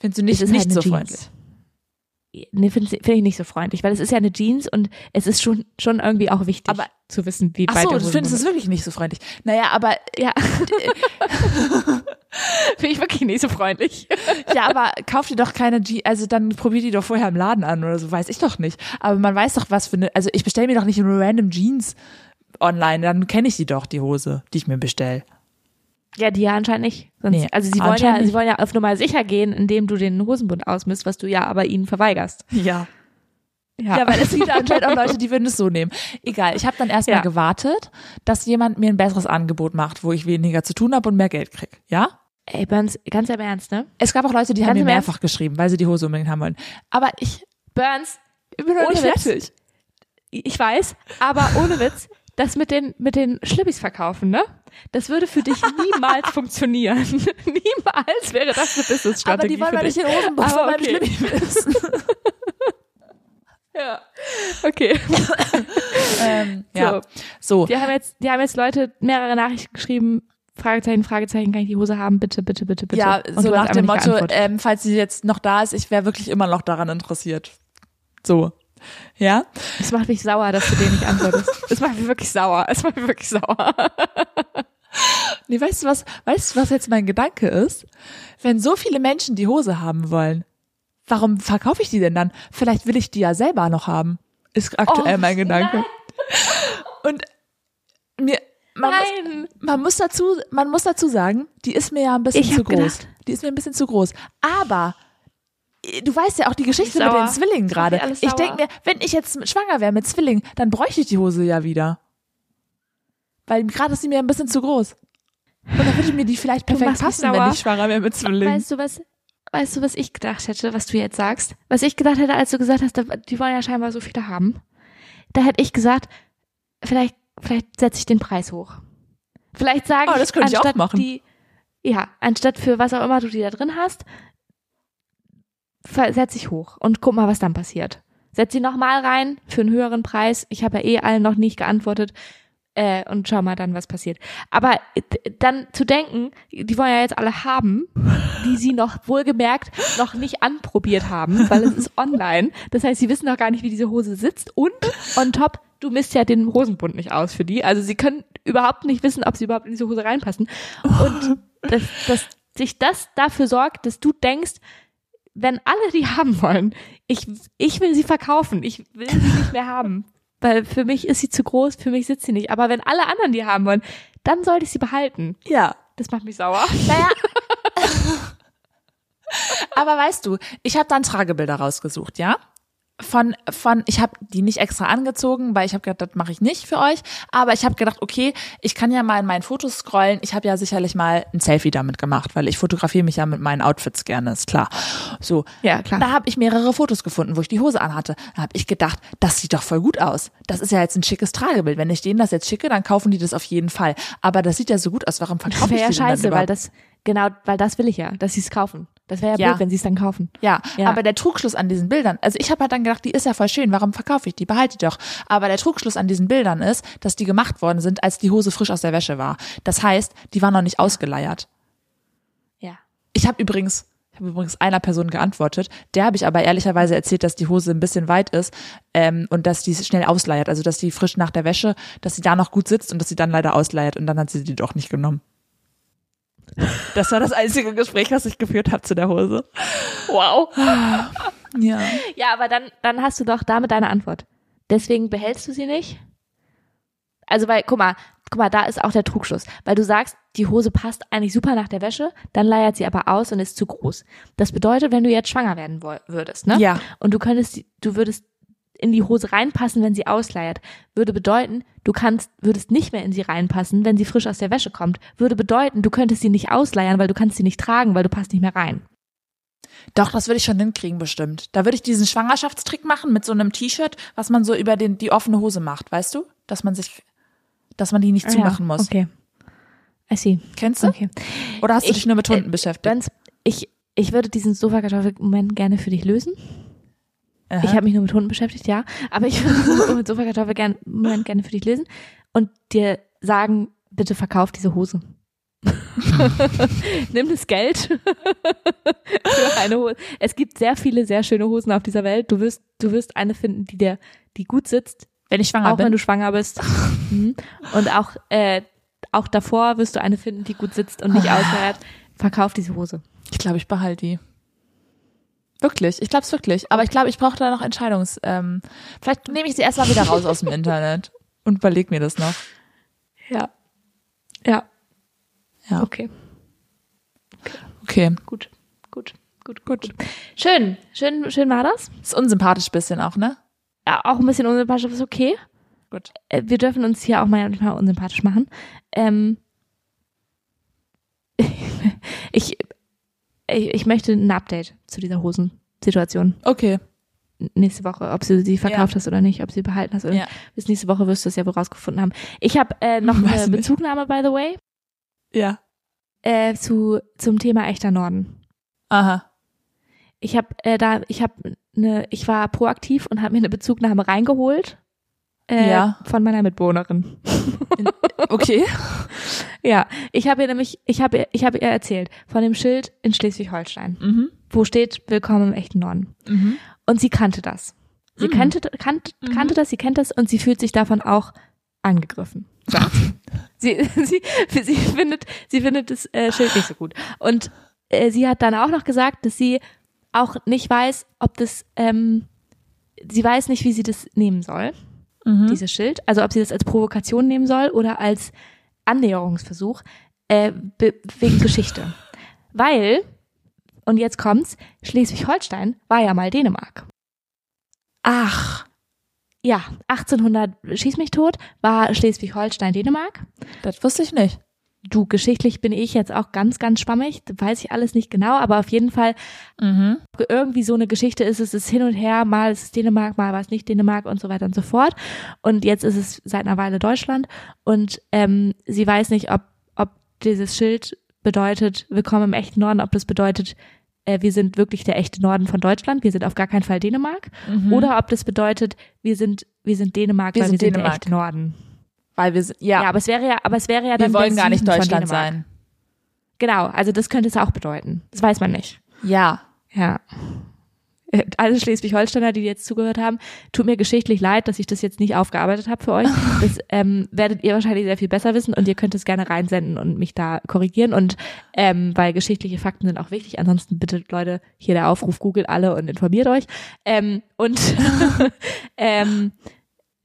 Findest du nicht, nicht halt so eine freundlich? Jeans. Nee, finde find ich nicht so freundlich, weil es ist ja eine Jeans und es ist schon, schon irgendwie auch wichtig Aber- zu wissen, wie Ach weit so, der du findest es wirklich nicht so freundlich. Naja, aber ist. Ja. finde ich wirklich nicht so freundlich. ja, aber kauf dir doch keine Jeans, also dann probier die doch vorher im Laden an oder so, weiß ich doch nicht. Aber man weiß doch, was für eine, also ich bestelle mir doch nicht nur random Jeans online, dann kenne ich die doch, die Hose, die ich mir bestelle. Ja, die ja anscheinend nicht. Sonst, Nee, also sie wollen ja, sie wollen ja auf Nummer sicher gehen, indem du den Hosenbund ausmisst, was du ja aber ihnen verweigerst. Ja. Ja, weil es gibt anscheinend auch Leute, die würden es so nehmen. Egal, ich habe dann erstmal Ja. gewartet, dass jemand mir ein besseres Angebot macht, wo ich weniger zu tun habe und mehr Geld krieg. Ja? Ey, Burns, ganz im Ernst, ne? Es gab auch Leute, die haben Ganz mir im Ernst? mehrfach geschrieben, weil sie die Hose unbedingt haben wollen. Aber ich Burns, bin noch Ohne nicht Witz. fertig. ich weiß, aber ohne Witz, das mit den, mit den Schlippis verkaufen, ne? Das würde für dich niemals funktionieren. niemals wäre das eine Business-Strategie Aber die wollen dich. nicht den Hosenbund Aber von meinem okay. Schlimmi wissen. Ja. Okay. ähm, ja. So. Die haben jetzt, die haben jetzt Leute mehrere Nachrichten geschrieben. Fragezeichen, Fragezeichen, kann ich die Hose haben? Bitte, bitte, bitte, bitte. Ja, Und so nach dem Motto, ähm, falls sie jetzt noch da ist, ich wäre wirklich immer noch daran interessiert. So. Ja? Es macht mich sauer, dass du denen nicht antwortest. Es macht mich wirklich sauer. Es macht mich wirklich sauer. Nee, weißt du was, weißt du, was jetzt mein Gedanke ist? Wenn so viele Menschen die Hose haben wollen, warum verkaufe ich die denn dann? Vielleicht will ich die ja selber noch haben. Ist aktuell Oh, mein Gedanke. Und mir, man muss, Nein. man muss dazu, man muss dazu sagen, die ist mir ja ein bisschen zu groß. gedacht- Die ist mir ein bisschen zu groß. Aber du weißt ja auch die Geschichte mit den Zwillingen gerade. Ich denke mir, wenn ich jetzt schwanger wäre mit Zwillingen, dann bräuchte ich die Hose ja wieder. Weil gerade ist sie mir ein bisschen zu groß. Und dann würde mir die vielleicht perfekt passen, wenn ich schwanger wäre mit Zwillingen. Weißt du was? Weißt du, was ich gedacht hätte, was du jetzt sagst? Was ich gedacht hätte, als du gesagt hast, die wollen ja scheinbar so viele haben. Da hätte ich gesagt, vielleicht, vielleicht setze ich den Preis hoch. Vielleicht sage Oh, ich, das könnte ich auch anstatt machen. die, ja, anstatt für was auch immer du die da drin hast, setze ich hoch und guck mal, was dann passiert. Setz sie nochmal rein für einen höheren Preis. Ich habe ja eh allen noch nicht geantwortet. Äh, und schau mal dann, was passiert. Aber äh, dann zu denken, die wollen ja jetzt alle haben, die sie noch wohlgemerkt noch nicht anprobiert haben, weil es ist online. Das heißt, sie wissen noch gar nicht, wie diese Hose sitzt. Und on top, du misst ja den Hosenbund nicht aus für die. Also sie können überhaupt nicht wissen, ob sie überhaupt in diese Hose reinpassen. Und dass, dass sich das dafür sorgt, dass du denkst, wenn alle die haben wollen, ich, ich will sie verkaufen, ich will sie nicht mehr haben. Weil für mich ist sie zu groß, für mich sitzt sie nicht. Aber wenn alle anderen die haben wollen, dann sollte ich sie behalten. Ja. Das macht mich sauer. Naja. Aber weißt du, ich habe dann Tragebilder rausgesucht, ja? Von, von, ich habe die nicht extra angezogen, weil ich habe gedacht, das mache ich nicht für euch. Aber ich habe gedacht, okay, ich kann ja mal in meinen Fotos scrollen. Ich habe ja sicherlich mal ein Selfie damit gemacht, weil ich fotografiere mich ja mit meinen Outfits gerne, ist klar. So, Ja, klar. da habe ich mehrere Fotos gefunden, wo ich die Hose anhatte. Da habe ich gedacht, das sieht doch voll gut aus. Das ist ja jetzt ein schickes Tragebild. Wenn ich denen das jetzt schicke, dann kaufen die das auf jeden Fall. Aber das sieht ja so gut aus. Warum Das verkaufe ich wäre ja scheiße, weil das, genau, weil das will ich ja, dass sie es kaufen. Das wäre ja, Ja. blöd, wenn sie es dann kaufen. Ja, Ja. aber der Trugschluss an diesen Bildern, also ich habe halt dann gedacht, die ist ja voll schön, warum verkaufe ich die? Behalte die doch. Aber der Trugschluss an diesen Bildern ist, dass die gemacht worden sind, als die Hose frisch aus der Wäsche war. Das heißt, die war noch nicht ausgeleiert. Ja. Ich habe übrigens, ich habe übrigens einer Person geantwortet, der habe ich aber ehrlicherweise erzählt, dass die Hose ein bisschen weit ist ähm, und dass die schnell ausleiert, also dass die frisch nach der Wäsche, dass sie da noch gut sitzt und dass sie dann leider ausleiert und dann hat sie die doch nicht genommen. Das war das einzige Gespräch, was ich geführt habe zu der Hose. Wow. Ja. Ja, aber dann, dann hast du doch damit deine Antwort. Deswegen behältst du sie nicht? Also, weil, guck mal, guck mal, da ist auch der Trugschluss. Weil du sagst, die Hose passt eigentlich super nach der Wäsche, dann leiert sie aber aus und ist zu groß. Das bedeutet, wenn du jetzt schwanger werden würdest, ne? Ja. Und du könntest, du würdest in die Hose reinpassen, wenn sie ausleiert. Würde bedeuten, du kannst, würdest nicht mehr in sie reinpassen, wenn sie frisch aus der Wäsche kommt. Würde bedeuten, du könntest sie nicht ausleiern, weil du kannst sie nicht tragen, weil du passt nicht mehr rein. Doch, das würde ich schon hinkriegen, bestimmt. Da würde ich diesen Schwangerschaftstrick machen mit so einem T-Shirt, was man so über den, die offene Hose macht, weißt du? Dass man sich, dass man die nicht Ah, zumachen ja. muss. Okay. I see. Kennst du? Okay. Oder hast du Ich- dich nur mit Hunden äh, beschäftigt? Ich, ich würde diesen Sofakartoffel-Moment gerne für dich lösen. Aha. Ich habe mich nur mit Hunden beschäftigt, ja. Aber ich würde diesen Sofakartoffel-Moment gerne für dich lösen und dir sagen, bitte verkauf diese Hose. Nimm das Geld für eine Hose. Es gibt sehr viele sehr schöne Hosen auf dieser Welt. Du wirst, du wirst eine finden, die dir, die gut sitzt, wenn ich schwanger auch wenn bin. du schwanger bist. Mhm. Und auch, äh, auch davor wirst du eine finden, die gut sitzt und nicht auswehrt. Verkauf diese Hose. Ich glaube, ich behalte die. Wirklich, ich glaube es wirklich. Aber ich glaube, ich brauche da noch Entscheidungs. Ähm, vielleicht nehme ich sie erstmal wieder raus aus dem Internet und überleg mir das noch. Ja. Ja. Ja. Okay. Okay. Gut. Gut. Gut. Gut. Schön. Schön, schön war das. Ist unsympathisch bisschen auch, ne? Ja, auch ein bisschen unsympathisch, aber ist okay. Gut. Äh, Wir dürfen uns hier auch manchmal unsympathisch machen. Ähm, ich, ich, ich möchte ein Update zu dieser Hosensituation. Okay. nächste Woche, ob du sie verkauft Ja. hast oder nicht, ob sie behalten hast oder Ja. nicht. Bis nächste Woche wirst du es ja wohl rausgefunden haben. Ich habe äh, noch Weiß eine. Bezugnahme, by the way, Ja. äh, zu zum Thema echter Norden. Aha. Ich habe äh, da, ich habe eine, ich war proaktiv und habe mir eine Bezugnahme reingeholt äh, Ja. von meiner Mitbewohnerin. Okay. Ja, ich habe ihr nämlich, ich habe ihr, ich habe ihr erzählt von dem Schild in Schleswig-Holstein, Mhm. wo steht Willkommen im echten Norden. Mhm. Und sie kannte das. Sie Mhm. kannte, kannte, Mhm. kannte das, sie kennt das und sie fühlt sich davon auch angegriffen. sie. sie, sie, sie findet, sie findet das äh, Schild nicht so gut. Und äh, sie hat dann auch noch gesagt, dass sie auch nicht weiß, ob das, ähm, sie weiß nicht, wie sie das nehmen soll, Mhm. dieses Schild. Also ob sie das als Provokation nehmen soll oder als Annäherungsversuch äh, wegen Geschichte. Weil, und jetzt kommt's, Schleswig-Holstein war ja mal Dänemark. Ach, Ja, 1800, schieß mich tot, war Schleswig-Holstein Dänemark. das wusste ich nicht. Du, geschichtlich bin ich jetzt auch ganz, ganz schwammig, weiß ich alles nicht genau, aber auf jeden Fall Mhm. irgendwie so eine Geschichte ist es, ist hin und her, mal ist es Dänemark, mal war es nicht Dänemark und so weiter und so fort. Und jetzt ist es seit einer Weile Deutschland und ähm, sie weiß nicht, ob, ob dieses Schild bedeutet, willkommen im echten Norden, ob das bedeutet, äh, wir sind wirklich der echte Norden von Deutschland, wir sind auf gar keinen Fall Dänemark, Mhm. oder ob das bedeutet, wir sind, wir sind Dänemark, Wir weil sind wir sind Dänemark. der echte Norden. Weil wir Ja, ja, aber es wäre ja, aber es wäre ja dann wir wollen gar nicht Deutschland sein. Genau, also das könnte es auch bedeuten. Das weiß man nicht. Ja. Ja. Äh, Alle Schleswig-Holsteiner, die jetzt zugehört haben, tut mir geschichtlich leid, dass ich das jetzt nicht aufgearbeitet habe für euch. Das ähm, werdet ihr wahrscheinlich sehr viel besser wissen und ihr könnt es gerne reinsenden und mich da korrigieren. Und ähm, weil geschichtliche Fakten sind auch wichtig. Ansonsten bitte, Leute, hier der Aufruf, googelt alle und informiert euch. Ähm, und ähm,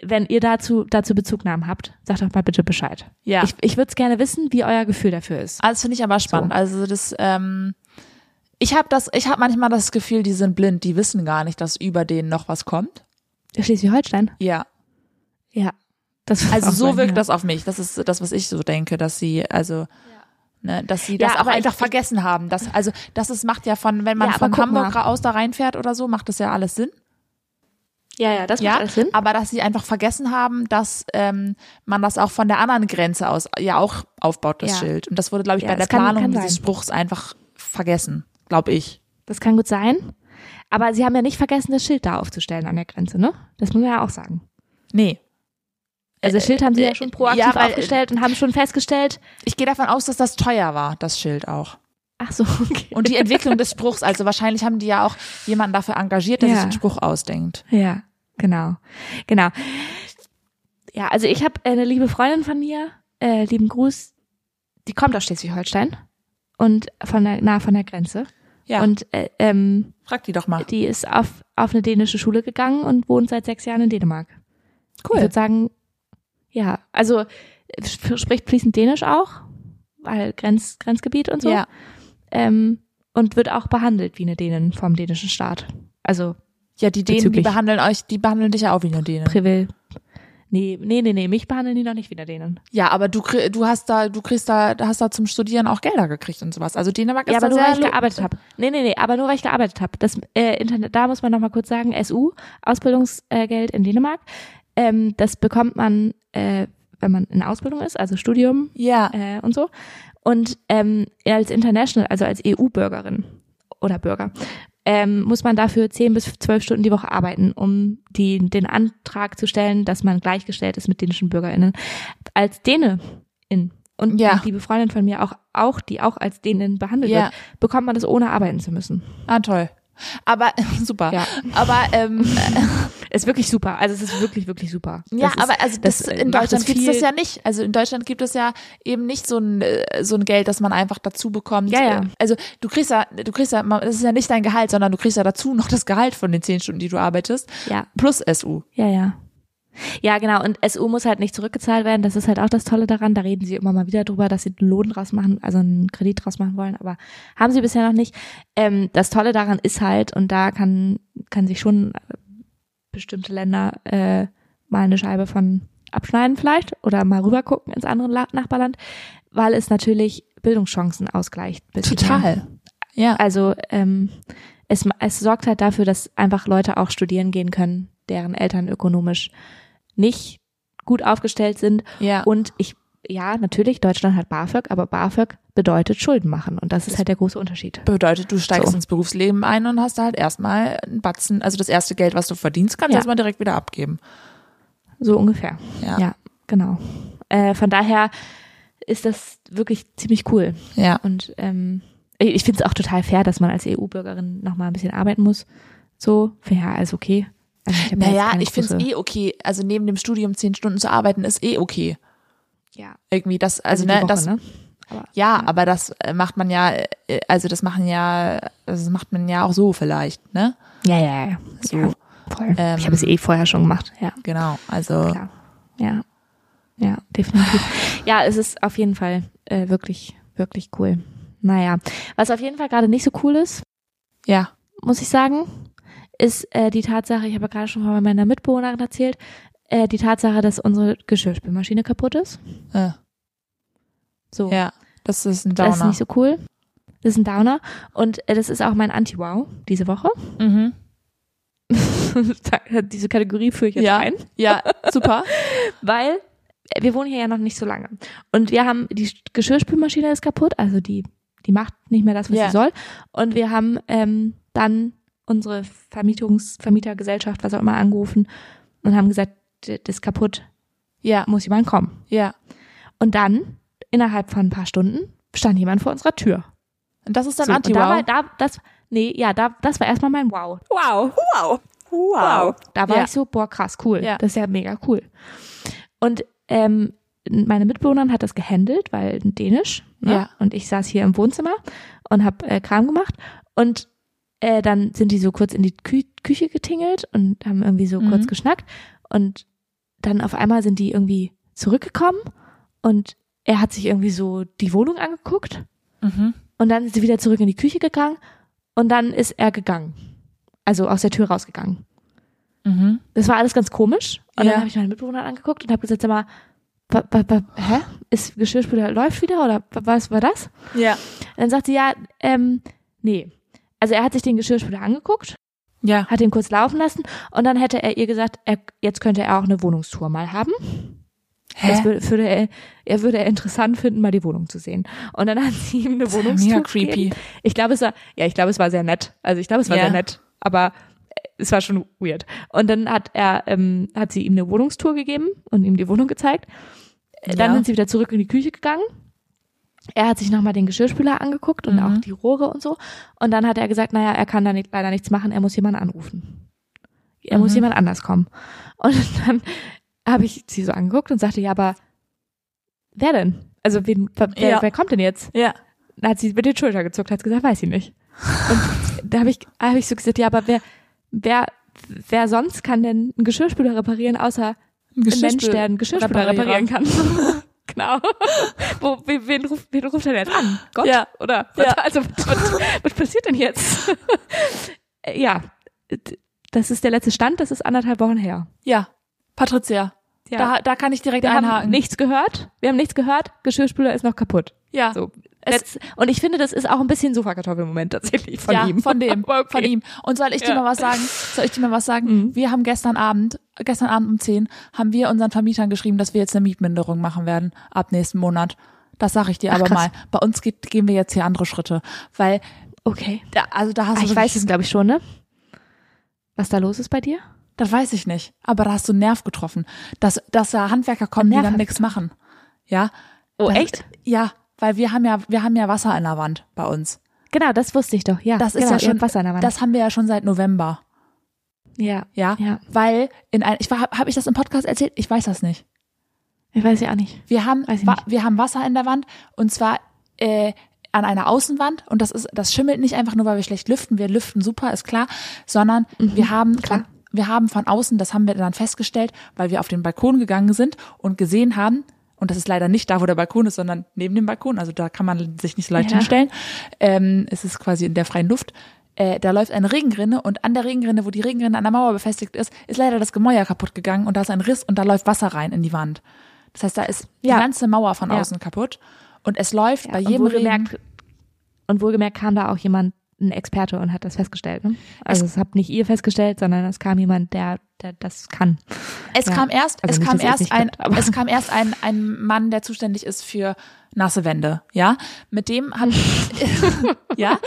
wenn ihr dazu, dazu Bezugnahmen habt, sagt doch mal bitte Bescheid. Ja. Ich, ich würde es gerne wissen, wie euer Gefühl dafür ist. Ah, das finde ich aber spannend. Also das, ähm, ich habe das, ich habe manchmal das Gefühl, die sind blind, die wissen gar nicht, dass über denen noch was kommt. Schleswig-Holstein? Ja. Ja. Das Also auch so sein, wirkt ja. das auf mich. Das ist das, was ich so denke, dass sie, also, ne, dass sie Ja, das auch aber ich- einfach ich- vergessen haben. Das, also, das ist, macht ja von, wenn man Ja, von Hamburg aus da reinfährt oder so, macht das ja alles Sinn. Ja, ja, das Ja, macht alles Sinn. aber dass sie einfach vergessen haben, dass ähm, man das auch von der anderen Grenze aus ja auch aufbaut, das Ja. Schild. Und das wurde, glaube ich, Ja, bei der kann- Planung kann dieses. Spruchs einfach vergessen, glaube ich. Das kann gut sein. Aber sie haben ja nicht vergessen, das Schild da aufzustellen an der Grenze, ne? Das muss man ja auch sagen. Nee. Also das Schild haben sie ja äh, schon proaktiv ja, weil- aufgestellt und haben schon festgestellt, Ich gehe davon aus, dass das teuer war, das Schild auch. Ach so, okay. Und die Entwicklung des Spruchs, also wahrscheinlich haben die ja auch jemanden dafür engagiert, der Ja. sich den Spruch ausdenkt. Ja, genau. Genau. Ja, also ich habe eine liebe Freundin von mir, äh, lieben Gruß, die kommt aus Schleswig-Holstein und von der, nah von der Grenze. Ja, Und äh, ähm, frag die doch mal. die ist auf, auf eine dänische Schule gegangen und wohnt seit sechs Jahren in Dänemark. Ich Cool. würde sagen, ja, also äh, sp- spricht fließend Dänisch auch, weil Grenz, Grenzgebiet und so. Ja. Ähm, und wird auch behandelt wie eine Dänin vom dänischen Staat. Also Ja, die Dänen, die behandeln euch, die behandeln dich ja auch wie eine Däne. Privel. Nee, nee, nee, nee, mich behandeln die noch nicht wieder denen. Ja, aber du, du hast da, du kriegst da, hast da zum Studieren auch Gelder gekriegt und sowas. Also Dänemark ist Ja, aber nur weil ich gearbeitet habe. Nee, nee, nee, aber nur weil ich gearbeitet habe. Das äh, Internet, da muss man noch mal kurz sagen, SU, Ausbildungsgeld in Dänemark. Ähm, das bekommt man, äh, wenn man in Ausbildung ist, also Studium Ja, äh, und so. Und ähm, als International, also als EU-Bürgerin oder Bürger, ähm, muss man dafür zehn bis zwölf Stunden die Woche arbeiten, um die, den Antrag zu stellen, dass man gleichgestellt ist mit dänischen BürgerInnen. Als Däne in und Ja. die liebe Freundin von mir auch, auch, die auch als Dänin behandelt Ja. wird, bekommt man das ohne arbeiten zu müssen. ah, toll. Aber super. Ja. Aber ähm, Ist wirklich super. Also es ist wirklich, wirklich super. ja, Das ist, aber also das, das, in Deutschland gibt es das ja nicht. Also in Deutschland gibt es ja eben nicht so ein äh, so ein Geld, das man einfach dazu bekommt. Ja, ja. Also du kriegst ja, du kriegst ja, das ist ja nicht dein Gehalt, sondern du kriegst ja dazu noch das Gehalt von den zehn Stunden, die du arbeitest, ja. plus SU. Ja, ja. Ja, genau. Und SU muss halt nicht zurückgezahlt werden. Das ist halt auch das Tolle daran. Da reden sie immer mal wieder drüber, dass sie einen Lohn draus machen, also einen Kredit draus machen wollen. Aber haben sie bisher noch nicht. Ähm, das Tolle daran ist halt, und da kann, kann sich schon äh, bestimmte Länder äh, mal eine Scheibe von abschneiden vielleicht oder mal rüber gucken ins andere La Nachbarland, weil es natürlich Bildungschancen ausgleicht. bisschen mehr. Total. Ja. Also ähm, es, es sorgt halt dafür, dass einfach Leute auch studieren gehen können, deren Eltern ökonomisch nicht gut aufgestellt sind. Ja. Und ich, ja, natürlich, Deutschland hat BAföG, aber BAföG bedeutet Schulden machen. Und das ist halt der große Unterschied. Bedeutet, du steigst So. ins Berufsleben ein und hast halt erstmal einen Batzen, also das erste Geld, was du verdienst, kannst du Ja. erstmal direkt wieder abgeben. So ungefähr. Ja. Ja, genau. Äh, von daher ist das wirklich ziemlich cool. Ja. Und ähm, ich, finde es auch total fair, dass man als EU-Bürgerin noch mal ein bisschen arbeiten muss. So, ja, alles okay. Also ich Naja, ich finde es eh okay. Also neben dem Studium zehn Stunden zu arbeiten ist eh okay. ja, Irgendwie das, also, die ne, Woche, das, ne? Aber, ja, aber das äh, macht man ja, äh, also das machen ja, das macht man ja auch so vielleicht, ne? Ja, ja, ja. So, Ja, voll. Ähm, ich habe es eh vorher schon gemacht, ja. genau. Also Klar. Ja. Ja, definitiv. ja, es ist auf jeden Fall äh, wirklich, wirklich cool. Naja, was auf jeden Fall gerade nicht so cool ist, ja, muss ich sagen, ist äh, die Tatsache, ich habe ja gerade schon von meiner Mitbewohnerin erzählt, äh, die Tatsache, dass unsere Geschirrspülmaschine kaputt ist. äh, So. ja, das ist ein Das ist Downer. nicht so cool. Das ist ein Downer. Und äh, das ist auch mein Anti-Wow diese Woche. mhm. Diese Kategorie führe ich jetzt Ja. ein. Ja, super. weil äh, wir wohnen hier ja noch nicht so lange. Und wir haben, die Geschirrspülmaschine ist kaputt, also die, die macht nicht mehr das, was Ja. sie soll. Und wir haben ähm, dann unsere Vermietungs-, Vermietergesellschaft, was auch immer, angerufen und haben gesagt, das ist kaputt, Ja, muss jemand kommen. ja. Und dann, innerhalb von ein paar Stunden, stand jemand vor unserer Tür. Und das ist dann So, und da war, Anti-Wow. da, das, nee, ja, da, das war erstmal mein Wow. Wow, wow, wow. Da war Ja. ich so, boah, krass, cool. Ja. Das ist ja mega cool. Und ähm, meine Mitbewohnerin hat das gehandelt, weil Dänisch. Ne? Ja. Und ich saß hier im Wohnzimmer und habe äh, Kram gemacht. Und äh, dann sind die so kurz in die Kü Küche getingelt und haben irgendwie so Mhm. kurz geschnackt. Und dann auf einmal sind die irgendwie zurückgekommen und er hat sich irgendwie so die Wohnung angeguckt. Mhm. Und dann sind sie wieder zurück in die Küche gegangen und dann ist er gegangen. Also aus der Tür rausgegangen. Mhm. Das war alles ganz komisch. Und Ja. dann habe ich meine Mitbewohner angeguckt und habe gesagt, sag mal, wa, wa, wa, hä? Ist Geschirrspüler läuft wieder oder wa- was war das? Ja. Dann sagt sie, ja, ähm, nee. Also er hat sich den Geschirrspüler angeguckt, Ja. hat ihn kurz laufen lassen und dann hätte er ihr gesagt, er, jetzt könnte er auch eine Wohnungstour mal haben. Das Hä? würde, würde er, er würde er interessant finden, mal die Wohnung zu sehen. Und dann hat sie ihm eine Das Wohnungstour creepy. gegeben. Ich glaube, es war, ja, ich glaube, es war sehr nett. Also ich glaube, es war Ja. sehr nett, aber es war schon weird. Und dann hat er, ähm, hat sie ihm eine Wohnungstour gegeben und ihm die Wohnung gezeigt. Dann Ja. sind sie wieder zurück in die Küche gegangen. Er hat sich nochmal den Geschirrspüler angeguckt und Mhm. auch die Rohre und so. Und dann hat er gesagt, naja, er kann da nicht, leider nichts machen, er muss jemanden anrufen. Er muss Mhm. jemand anders kommen. Und dann habe ich sie so angeguckt und sagte, ja, aber wer denn? Also wen, wer, Ja. wer kommt denn jetzt? Ja. Dann hat sie mit den Schultern gezuckt, hat gesagt, weiß sie nicht. Und da habe ich, hab ich so gesagt, ja, aber wer, wer, wer sonst kann denn einen Geschirrspüler reparieren, außer ein Mensch, der einen Geschirrspüler reparieren kann? genau. Wo, wen, wen, ruft, wen ruft er denn jetzt an? Gott? Ja. Oder? Ja. Also, was, was passiert denn jetzt? Ja, das ist der letzte Stand, das ist anderthalb Wochen her. Ja. Patricia. Ja. Da, da kann ich direkt wir haben einhaken. nichts gehört. Wir haben nichts gehört. Geschirrspüler ist noch kaputt. Ja. So. Es- und ich finde, das ist auch ein bisschen Sofakartoffelmoment tatsächlich von ja, ihm. von dem, okay. von ihm. Und soll ich dir Ja. mal was sagen? Soll ich dir mal was sagen? Mhm. Wir haben gestern Abend, gestern Abend um 10, haben wir unseren Vermietern geschrieben, dass wir jetzt eine Mietminderung machen werden ab nächsten Monat. Das sage ich dir Ach, aber krass. mal. Bei uns geht, gehen wir jetzt hier andere Schritte, weil Okay. da, also da hast Ah, du ich weiß es, glaube ich, schon, ne? Was da los ist bei dir? Das weiß ich nicht. Aber da hast du einen Nerv getroffen. Dass, dass da Handwerker kommen, die dann nichts machen. Ja. Oh, Das- echt? Ja, weil wir haben ja, wir haben ja Wasser in der Wand bei uns. Genau, das wusste ich doch. Ja, Das ist genau, ja ihr schon, Wasser in der Wand. das haben wir ja schon seit November. ja, Ja. ja. Weil in ein, ich war, habe ich das im Podcast erzählt? Ich weiß das nicht. Ich weiß ja auch nicht. Wir haben, nicht. wir haben Wasser in der Wand und zwar äh, an einer Außenwand und das ist, das schimmelt nicht einfach nur, weil wir schlecht lüften. Wir lüften super, ist klar, sondern wir haben, Mhm. klar. Wir haben von außen, das haben wir dann festgestellt, weil wir auf den Balkon gegangen sind und gesehen haben, und das ist leider nicht da, wo der Balkon ist, sondern neben dem Balkon, also da kann man sich nicht so leicht Ja. hinstellen. Ähm, es ist quasi in der freien Luft. Äh, da läuft eine Regenrinne und an der Regenrinne, wo die Regenrinne an der Mauer befestigt ist, ist leider das Gemäuer kaputt gegangen und da ist ein Riss und da läuft Wasser rein in die Wand. Das heißt, da ist Ja. die ganze Mauer von Ja. außen kaputt und es läuft bei und jedem Regen. wohlgemerkt, und wohlgemerkt kam da auch jemand, ein Experte und hat das festgestellt. Ne? Also es, habt nicht ihr festgestellt, sondern es kam jemand, der, der das kann. Es Ja. kam erst, Also es kam er erst ein, gibt, es kam erst ein, ein Mann, der zuständig ist für nasse Wände, ja. Mit dem hat, ja,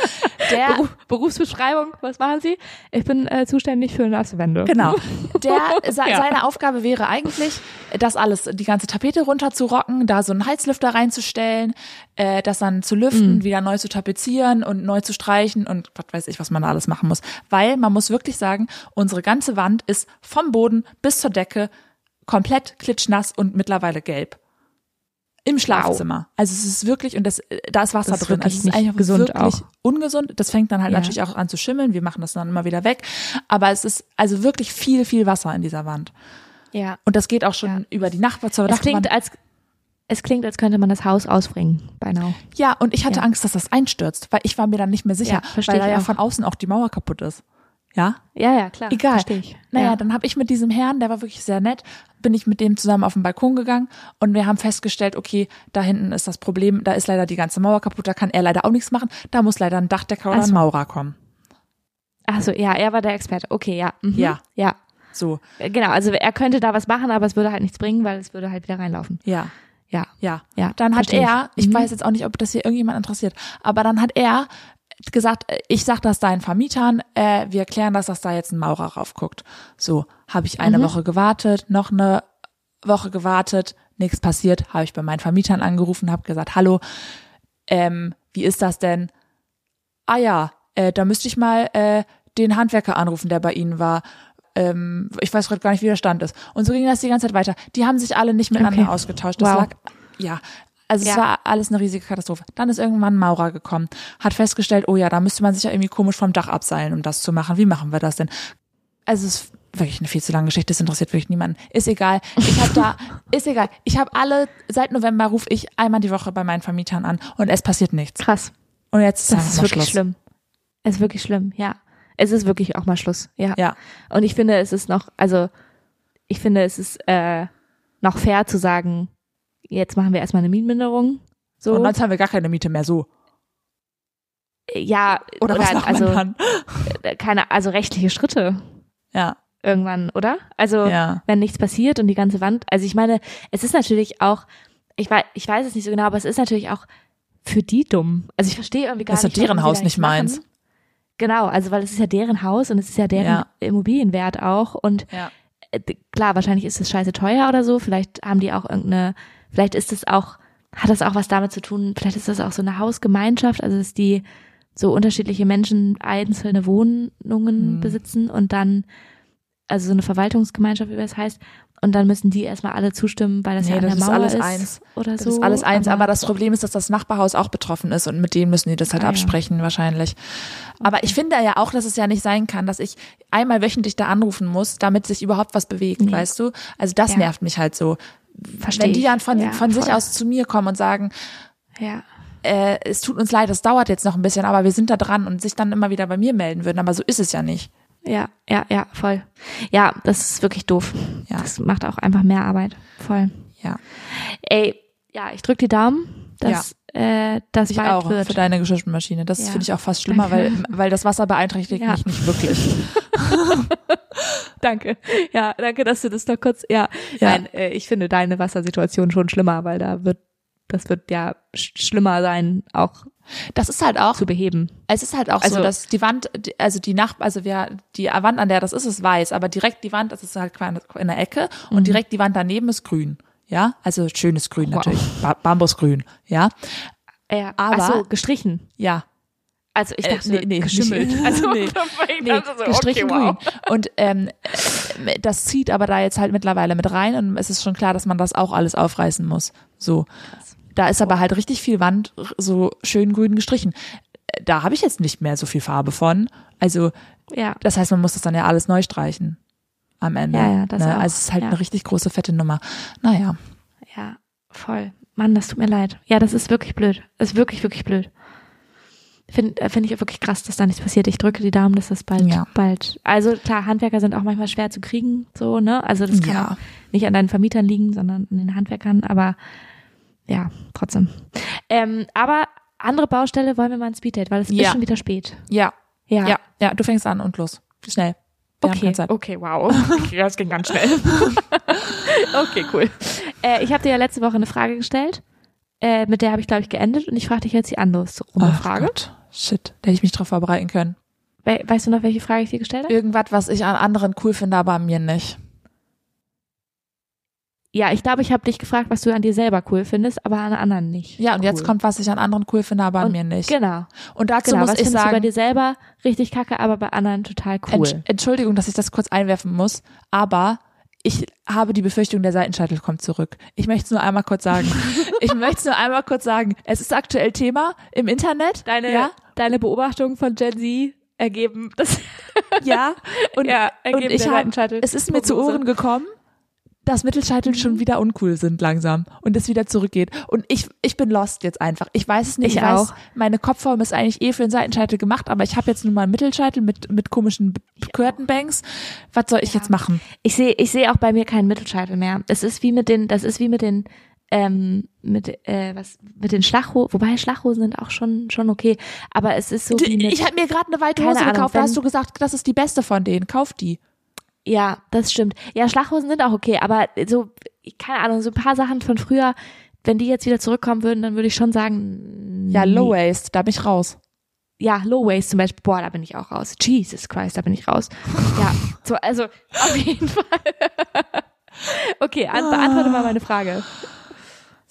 der, Beruf, Berufsbeschreibung, was machen Sie? Ich bin äh, zuständig für nasse Wände. Genau. Der, se, Ja. Seine Aufgabe wäre eigentlich, das alles, die ganze Tapete runterzurocken, da so einen Heizlüfter reinzustellen, äh, das dann zu lüften, Mhm. wieder neu zu tapezieren und neu zu streichen und was weiß ich, was man da alles machen muss. Weil man muss wirklich sagen, unsere ganze Wand ist vom Boden bis zur Decke komplett klitschnass und mittlerweile gelb. Im Schlafzimmer. Also es ist wirklich, und das, äh, da ist Wasser Das ist drin. Also es ist eigentlich gesund wirklich auch. ungesund. Das fängt dann halt Ja. natürlich auch an zu schimmeln. Wir machen das dann immer wieder weg. Aber es ist also wirklich viel, viel Wasser in dieser Wand. Ja. Und das geht auch schon Ja. über die Nachbar zur Es Nachbarn. klingt, als, es klingt, als könnte man das Haus ausbringen, beinahe. Ja, und ich hatte Ja. Angst, dass das einstürzt, weil ich war mir dann nicht mehr sicher, weil da ja auch. von außen auch die Mauer kaputt ist. Ja? Ja, ja, klar. Egal. Verstehe ich. Naja, ja. dann habe ich mit diesem Herrn, der war wirklich sehr nett, bin ich mit dem zusammen auf den Balkon gegangen und wir haben festgestellt, okay, da hinten ist das Problem, da ist leider die ganze Mauer kaputt, da kann er leider auch nichts machen, da muss leider ein Dachdecker oder so. ein Maurer kommen. Achso, ja, er war der Experte. Okay, ja. Mhm. Ja. Ja. So, Äh, Genau, also er könnte da was machen, aber es würde halt nichts bringen, weil es würde halt wieder reinlaufen. ja. Ja. Ja, Ja, dann hat versteh ich. er, ich Mhm. weiß jetzt auch nicht, ob das hier irgendjemand interessiert, aber dann hat er gesagt, äh, ich sag das deinen Vermietern, äh, wir klären das, dass da jetzt ein Maurer raufguckt. So, habe ich eine Mhm. Woche gewartet, noch eine Woche gewartet, nichts passiert, habe ich bei meinen Vermietern angerufen, habe gesagt, hallo, ähm, wie ist das denn? Ah ja, äh, da müsste ich mal äh, den Handwerker anrufen, der bei Ihnen war. Ähm, ich weiß gerade gar nicht, wie der Stand ist. Und so ging das die ganze Zeit weiter. Die haben sich alle nicht miteinander Okay. ausgetauscht. Das Wow. lag, ja. Also es Ja. war alles eine riesige Katastrophe. Dann ist irgendwann ein Maurer gekommen, hat festgestellt, oh ja, da müsste man sich ja irgendwie komisch vom Dach abseilen, um das zu machen. Wie machen wir das denn? Also es ist wirklich eine viel zu lange Geschichte, das interessiert wirklich niemanden. Ist egal. Ich habe da, ist egal. Ich habe alle, seit November rufe ich einmal die Woche bei meinen Vermietern an und es passiert nichts. Krass. Und jetzt ist Das einfach ist wirklich Schluss. schlimm. Es ist wirklich schlimm, ja. Es ist wirklich auch mal Schluss, ja. Ja. Und ich finde, es ist noch, also ich finde, es ist äh, noch fair zu sagen, jetzt machen wir erstmal eine Mietminderung. So. Und sonst haben wir gar keine Miete mehr so. ja, Oder, was macht also man dann? äh, keine, also rechtliche Schritte Ja, irgendwann, oder? Also ja. wenn nichts passiert und die ganze Wand. Also ich meine, es ist natürlich auch, ich weiß, ich weiß es nicht so genau, aber es ist natürlich auch für die dumm. Also ich verstehe irgendwie gar Das ist nicht. ja deren warum sie Haus, nicht machen. meins. Genau, also weil es ist ja deren Haus und es ist ja deren Ja. Immobilienwert auch und Ja. äh, klar, wahrscheinlich ist es scheiße teuer oder so. Vielleicht haben die auch irgendeine, vielleicht ist es auch, hat das auch was damit zu tun, vielleicht ist das auch so eine Hausgemeinschaft, also dass die so unterschiedliche Menschen einzelne Wohnungen Mhm. besitzen und dann, also so eine Verwaltungsgemeinschaft, wie das heißt, und dann müssen die erstmal alle zustimmen, weil das Nee, ja an das der ist Mauer alles ist eins. oder Das so. ist alles eins, aber, das Problem ist, dass das Nachbarhaus auch betroffen ist und mit denen müssen die das halt Ah, ja. absprechen wahrscheinlich. Aber ich finde ja auch, dass es ja nicht sein kann, dass ich einmal wöchentlich da anrufen muss, damit sich überhaupt was bewegt, Nee. weißt du? Also das Ja. nervt mich halt so. Versteh Wenn die dann von, Ja, von sich aus zu mir kommen und sagen, ja. äh, es tut uns leid, es dauert jetzt noch ein bisschen, aber wir sind da dran und sich dann immer wieder bei mir melden würden, aber so ist es ja nicht. Ja, ja, ja, voll. Ja, das ist wirklich doof. Ja. Das macht auch einfach mehr Arbeit. Voll. Ja. Ey, ja, ich drück die Daumen, dass äh, das Ich auch wird. für deine Geschirrmaschine. Das Ja. finde ich auch fast schlimmer, weil, Danke. weil das Wasser beeinträchtigt Ja. mich nicht wirklich. Danke. Ja, danke, dass du das noch kurz. Ja, Ja. nein, äh, ich finde deine Wassersituation schon schlimmer, weil da wird, das wird ja sch schlimmer sein, auch Das ist halt auch, zu beheben. es ist halt auch Also- so, dass die Wand, also die Nach, also wer, die Wand, an der das ist, ist weiß, aber direkt die Wand, das ist halt quasi in der Ecke und direkt die Wand daneben ist grün. Ja, also schönes Grün Wow. natürlich, ba Bambusgrün. Ja, Ja, Aber- so, gestrichen. ja. Also ich Äh, dachte, nee, nee, geschimmelt. nicht- Also nee. Nee, so, gestrichen okay, wow. grün. Und ähm, äh, das zieht aber da jetzt halt mittlerweile mit rein und es ist schon klar, dass man das auch alles aufreißen muss. So. Da ist aber halt richtig viel Wand so schön grün gestrichen. Äh, Da habe ich jetzt nicht mehr so viel Farbe von. Also, Ja, das heißt, man muss das dann ja alles neu streichen. Am Ende. Ja, ja, das ne? auch. Also es ist halt Ja. eine richtig große, fette Nummer. Naja. ja, voll. Mann, das tut mir leid. Ja, das ist wirklich blöd. Das ist wirklich, wirklich blöd. Finde äh, find ich auch wirklich krass, dass da nichts passiert. Ich drücke die Daumen, dass das bald, Ja. bald. Also klar, Handwerker sind auch manchmal schwer zu kriegen, so, ne? Also das kann Ja. nicht an deinen Vermietern liegen, sondern an den Handwerkern, aber ja, trotzdem. Ähm, aber andere Baustelle wollen wir mal ein Speeddate, weil es ist Ja. schon wieder spät. Ja. Ja. Ja. Ja, du fängst an und los. Schnell. Wir Okay, okay, wow. Okay, das ging ganz schnell. okay, cool. Äh, ich habe dir ja letzte Woche eine Frage gestellt, äh, mit der habe ich, glaube ich, geendet und ich frage dich jetzt die andersrum Ach Frage. Gott. Shit. Da hätte ich mich drauf vorbereiten können. We weißt du noch, welche Frage ich dir gestellt habe? Irgendwas, was ich an anderen cool finde, aber an mir nicht. Ja, ich glaube, ich habe dich gefragt, was du an dir selber cool findest, aber an anderen nicht. Ja, und jetzt Cool. kommt, was ich an anderen cool finde, aber an Und- mir nicht. Genau. Und dazu genau. muss was ich findest du bei sagen, dir selber richtig kacke, aber bei anderen total cool? Entsch- Entschuldigung, dass ich das kurz einwerfen muss, aber ich habe die Befürchtung, der Seitenscheitel kommt zurück. Ich möchte es nur einmal kurz sagen. ich möchte es nur einmal kurz sagen. Es ist aktuell Thema im Internet. deine, ja, deine Beobachtungen von Gen Z ergeben das. ja. Und, ja, und ergeben ich der habe, es ist mir zu. Ohren gekommen, dass Mittelscheitel schon wieder uncool sind langsam und es wieder zurückgeht. Und ich, ich bin lost jetzt einfach. Ich weiß es nicht. Ich Ich, weiß, auch. meine Kopfform ist eigentlich eh für den Seitenscheitel gemacht, aber ich habe jetzt nun mal einen Mittelscheitel mit, mit komischen Curtainbanks. Was soll ich Ja. jetzt machen? Ich sehe, ich sehe auch bei mir keinen Mittelscheitel mehr. Es ist wie mit den, das ist wie mit den, ähm, mit, äh, was, mit den Schlaghosen, wobei Schlaghosen sind auch schon, schon okay. Aber es ist so wie mit, ich habe mir gerade eine weite Hose Ahnung, gekauft, da hast du gesagt, das ist die beste von denen. Kauf die. Ja, das stimmt. Ja, Schlaghosen sind auch okay, aber so, keine Ahnung, so ein paar Sachen von früher, wenn die jetzt wieder zurückkommen würden, dann würde ich schon sagen, Ja. Low Waist, da bin ich raus. Ja, Low Waist zum Beispiel, boah, da bin ich auch raus. Jesus Christ, da bin ich raus. Ja, so, also, auf jeden Fall. okay, an, beantworte mal meine Frage.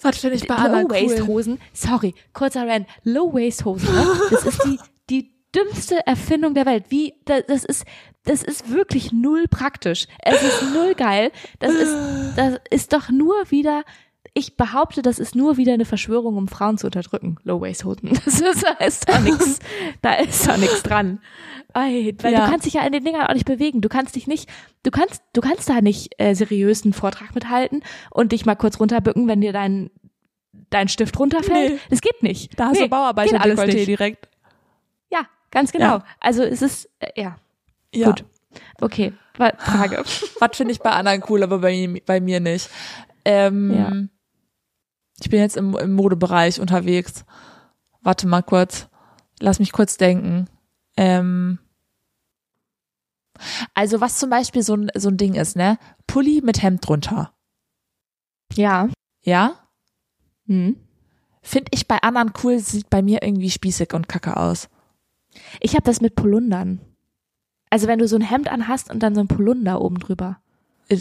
Was finde ich bei anderen cool? Low-Waist-Hosen, sorry, kurzer Rand, Low-Waist-Hosen, ne? das ist die, die dümmste Erfindung der Welt. Wie, da- das ist, das ist wirklich null praktisch. Es ist null geil. Das ist, das ist doch nur wieder, ich behaupte, das ist nur wieder eine Verschwörung, um Frauen zu unterdrücken. Low-Waist-Hosen. Das ist, da ist da nichts, da ist da nichts dran. Weil Ja. du kannst dich ja in den Dingern auch nicht bewegen. Du kannst dich nicht, du kannst, du kannst da nicht äh, seriös einen Vortrag mithalten und dich mal kurz runterbücken, wenn dir dein dein Stift runterfällt. Nee. Das geht nicht. Da hast nee, du geht alles direkt. Ja, ganz genau. Ja. Also es ist, äh, ja, Ja. gut. Okay, Frage. Was finde ich bei anderen cool, aber bei, mir- bei mir nicht. Ähm, Ja. Ich bin jetzt im, im Modebereich unterwegs. Warte mal kurz. Lass mich kurz denken. Ähm, also was zum Beispiel so ein, so ein Ding ist, ne? Pulli mit Hemd drunter. Ja. Ja? Hm. Finde ich bei anderen cool, sieht bei mir irgendwie spießig und kacke aus. Ich habe das mit Polundern. Also wenn du so ein Hemd anhast und dann so ein Polunder oben drüber.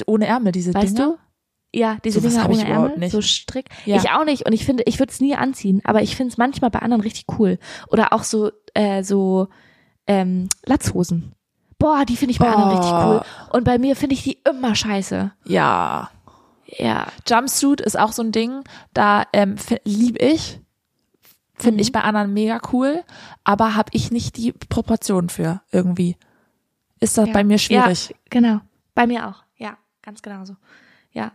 Ohne Ärmel, diese Weißt Dinger. du? Ja, diese Sowas Dinger ohne überhaupt Ärmel, nicht. so Strick. Ja. Ich auch nicht und ich finde, ich würde es nie anziehen, aber ich finde es manchmal bei anderen richtig cool. Oder auch so äh, so ähm, Latzhosen. Boah, die finde ich bei anderen richtig Oh. cool. Und bei mir finde ich die immer scheiße. Ja. Ja. Jumpsuit ist auch so ein Ding, da ähm, liebe ich. Finde Mhm. ich bei anderen mega cool, aber habe ich nicht die Proportionen für irgendwie. Ist das ja. bei mir schwierig. Ja, genau. Bei mir auch. Ja, ganz genau so. Ja.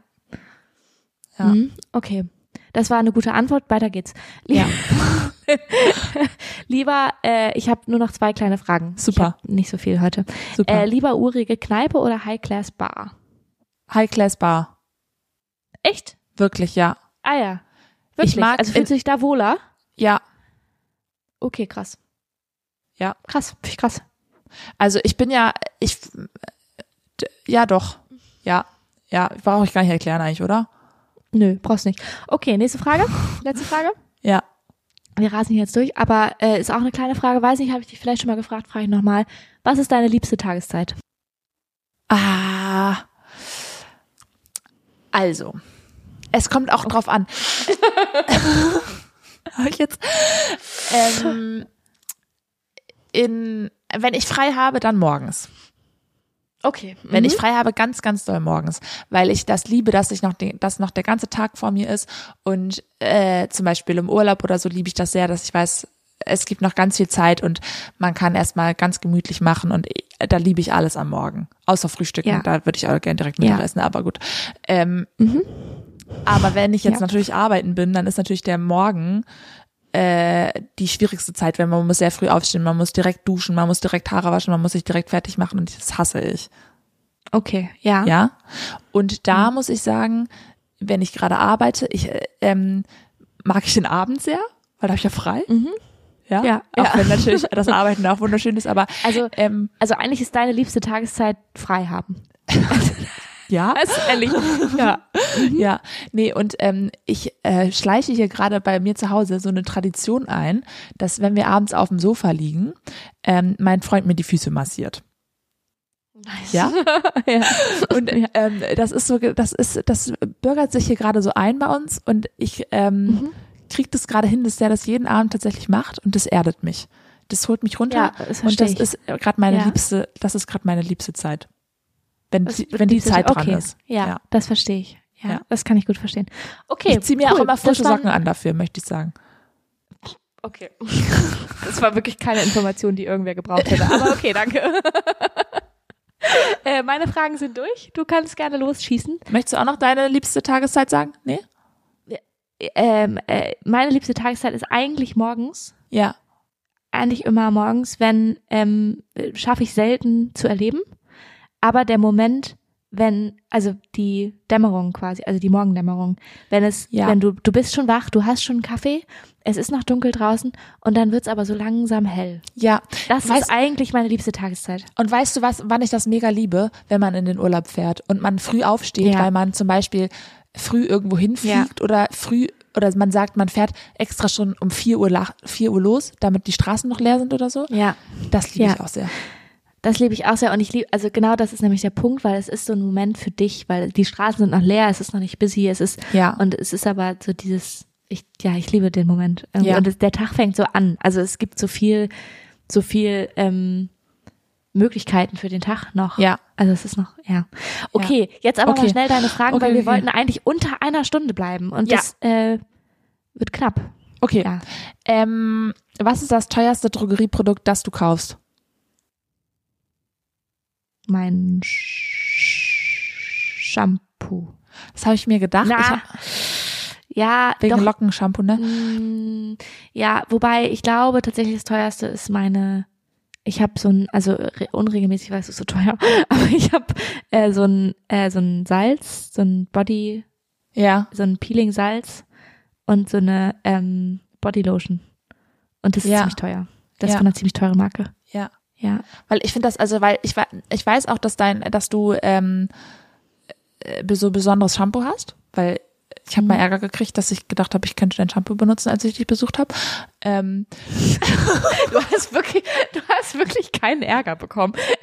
Ja. Mhm. Okay. Das war eine gute Antwort. Weiter geht's. Ja. lieber, äh, ich habe nur noch zwei kleine Fragen. Super. Nicht so viel heute. Super. Äh, lieber urige Kneipe oder High-Class Bar? High Class Bar. Echt? Wirklich, ja. Ah ja. Wirklich? Ich mag also fühlst du dich da wohler? Ja. Okay, krass. Ja. Krass, finde ich krass. Also ich bin ja, ich, ja doch. Ja. Ja, brauche ich gar nicht erklären eigentlich, oder? Nö, brauchst nicht. Okay, nächste Frage. Letzte Frage. Ja. Wir rasen jetzt durch, aber äh, ist auch eine kleine Frage. Weiß nicht, habe ich dich vielleicht schon mal gefragt, frage ich nochmal. Was ist deine liebste Tageszeit? Ah. Also, es kommt auch drauf an. Hab ich jetzt ähm, in wenn ich frei habe, dann morgens. Okay. Wenn ich frei habe, ganz, ganz doll morgens, weil ich das liebe, dass ich noch, den, dass noch der ganze Tag vor mir ist und äh, zum Beispiel im Urlaub oder so liebe ich das sehr, dass ich weiß, es gibt noch ganz viel Zeit und man kann erstmal ganz gemütlich machen und ich- da liebe ich alles am Morgen, außer Frühstücken, Ja. da würde ich auch gerne direkt Ja. Mittag essen, aber gut. Ähm, Mhm. Aber wenn ich jetzt Ja. natürlich arbeiten bin, dann ist natürlich der Morgen äh, die schwierigste Zeit, wenn man muss sehr früh aufstehen, man muss direkt duschen, man muss direkt Haare waschen, man muss sich direkt fertig machen und das hasse ich. Okay, ja. Ja. Und da Mhm. muss ich sagen, wenn ich gerade arbeite, ich äh, ähm, mag ich den Abend sehr, weil da habe ich ja frei. Mhm. Ja. Ja, Auch ja. wenn natürlich das Arbeiten auch wunderschön ist, aber Also, ähm, also eigentlich ist deine liebste Tageszeit frei haben. ja. Also ehrlich. ja. Ja, nee, und ähm, ich äh, schleiche hier gerade bei mir zu Hause so eine Tradition ein, dass wenn wir abends auf dem Sofa liegen, ähm, mein Freund mir die Füße massiert. Nice. Ja? ja. Und ähm, das ist so, das ist, das bürgert sich hier gerade so ein bei uns und ich ähm, Mhm. kriege das gerade hin, dass der das jeden Abend tatsächlich macht und das erdet mich. Das holt mich runter Ja, das und das ich. ist gerade meine Ja. liebste, das ist gerade meine liebste Zeit. Wenn, Das die, wenn die Zeit dran okay. ist. Ja, Ja. das verstehe ich. Ja, Ja. das kann ich gut verstehen. Okay, Ich ziehe mir cool. auch immer frische Socken an dafür, möchte ich sagen. Okay. Das war wirklich keine Information, die irgendwer gebraucht hätte. Aber okay, danke. äh, meine Fragen sind durch. Du kannst gerne losschießen. Möchtest du auch noch deine liebste Tageszeit sagen? Nee? Ähm, äh, meine liebste Tageszeit ist eigentlich morgens. Ja. Eigentlich immer morgens, wenn ähm, äh, schaffe ich selten zu erleben. Aber der Moment, wenn, also die Dämmerung quasi, also die Morgendämmerung, wenn es, Ja. wenn du, du bist schon wach, du hast schon einen Kaffee, es ist noch dunkel draußen und dann wird's aber so langsam hell. Ja. Das Weißt- ist eigentlich meine liebste Tageszeit. Und weißt du was, wann ich das mega liebe, wenn man in den Urlaub fährt und man früh aufsteht, Ja. weil man zum Beispiel früh irgendwo hinfliegt oder früh oder man sagt, man fährt extra schon um 4 Uhr, 4 Uhr los, damit die Straßen noch leer sind oder so. Ja. Das liebe Ja. ich auch sehr. Das liebe ich auch sehr und ich liebe, also genau das ist nämlich der Punkt, weil es ist so ein Moment für dich, weil die Straßen sind noch leer, es ist noch nicht busy, es ist, Ja. und es ist aber so dieses, ich, ja, ich liebe den Moment. Ja. Und es, der Tag fängt so an. Also es gibt so viel, so viel ähm, Möglichkeiten für den Tag noch. Ja. Also es ist noch, ja. Okay, jetzt aber Okay. mal schnell deine Fragen, Okay, weil wir okay. wollten eigentlich unter einer Stunde bleiben und Ja. das äh, wird knapp. Okay. Ja. Ähm, was ist das teuerste Drogerieprodukt, das du kaufst? Mein Sch Shampoo. Das habe ich mir gedacht. Na, Ja, wegen doch. Lockenshampoo, ne? Mm, Ja, wobei ich glaube tatsächlich das teuerste ist meine. Ich habe so ein, also re- unregelmäßig, weil es so teuer, aber ich habe äh, so ein äh, so ein Salz, so ein Body, Ja. so ein Peeling Salz und so eine ähm, Body Lotion und das ist Ja. ziemlich teuer. Das Ja. ist von einer ziemlich teure Marke. Ja. Ja, Weil ich finde das, also weil ich, ich weiß auch, dass dein, dass du ähm, äh, so besonderes Shampoo hast, weil ich habe mal Ärger gekriegt, dass ich gedacht habe, ich könnte dein Shampoo benutzen, als ich dich besucht habe. Ähm, du hast wirklich, du hast wirklich keinen Ärger bekommen.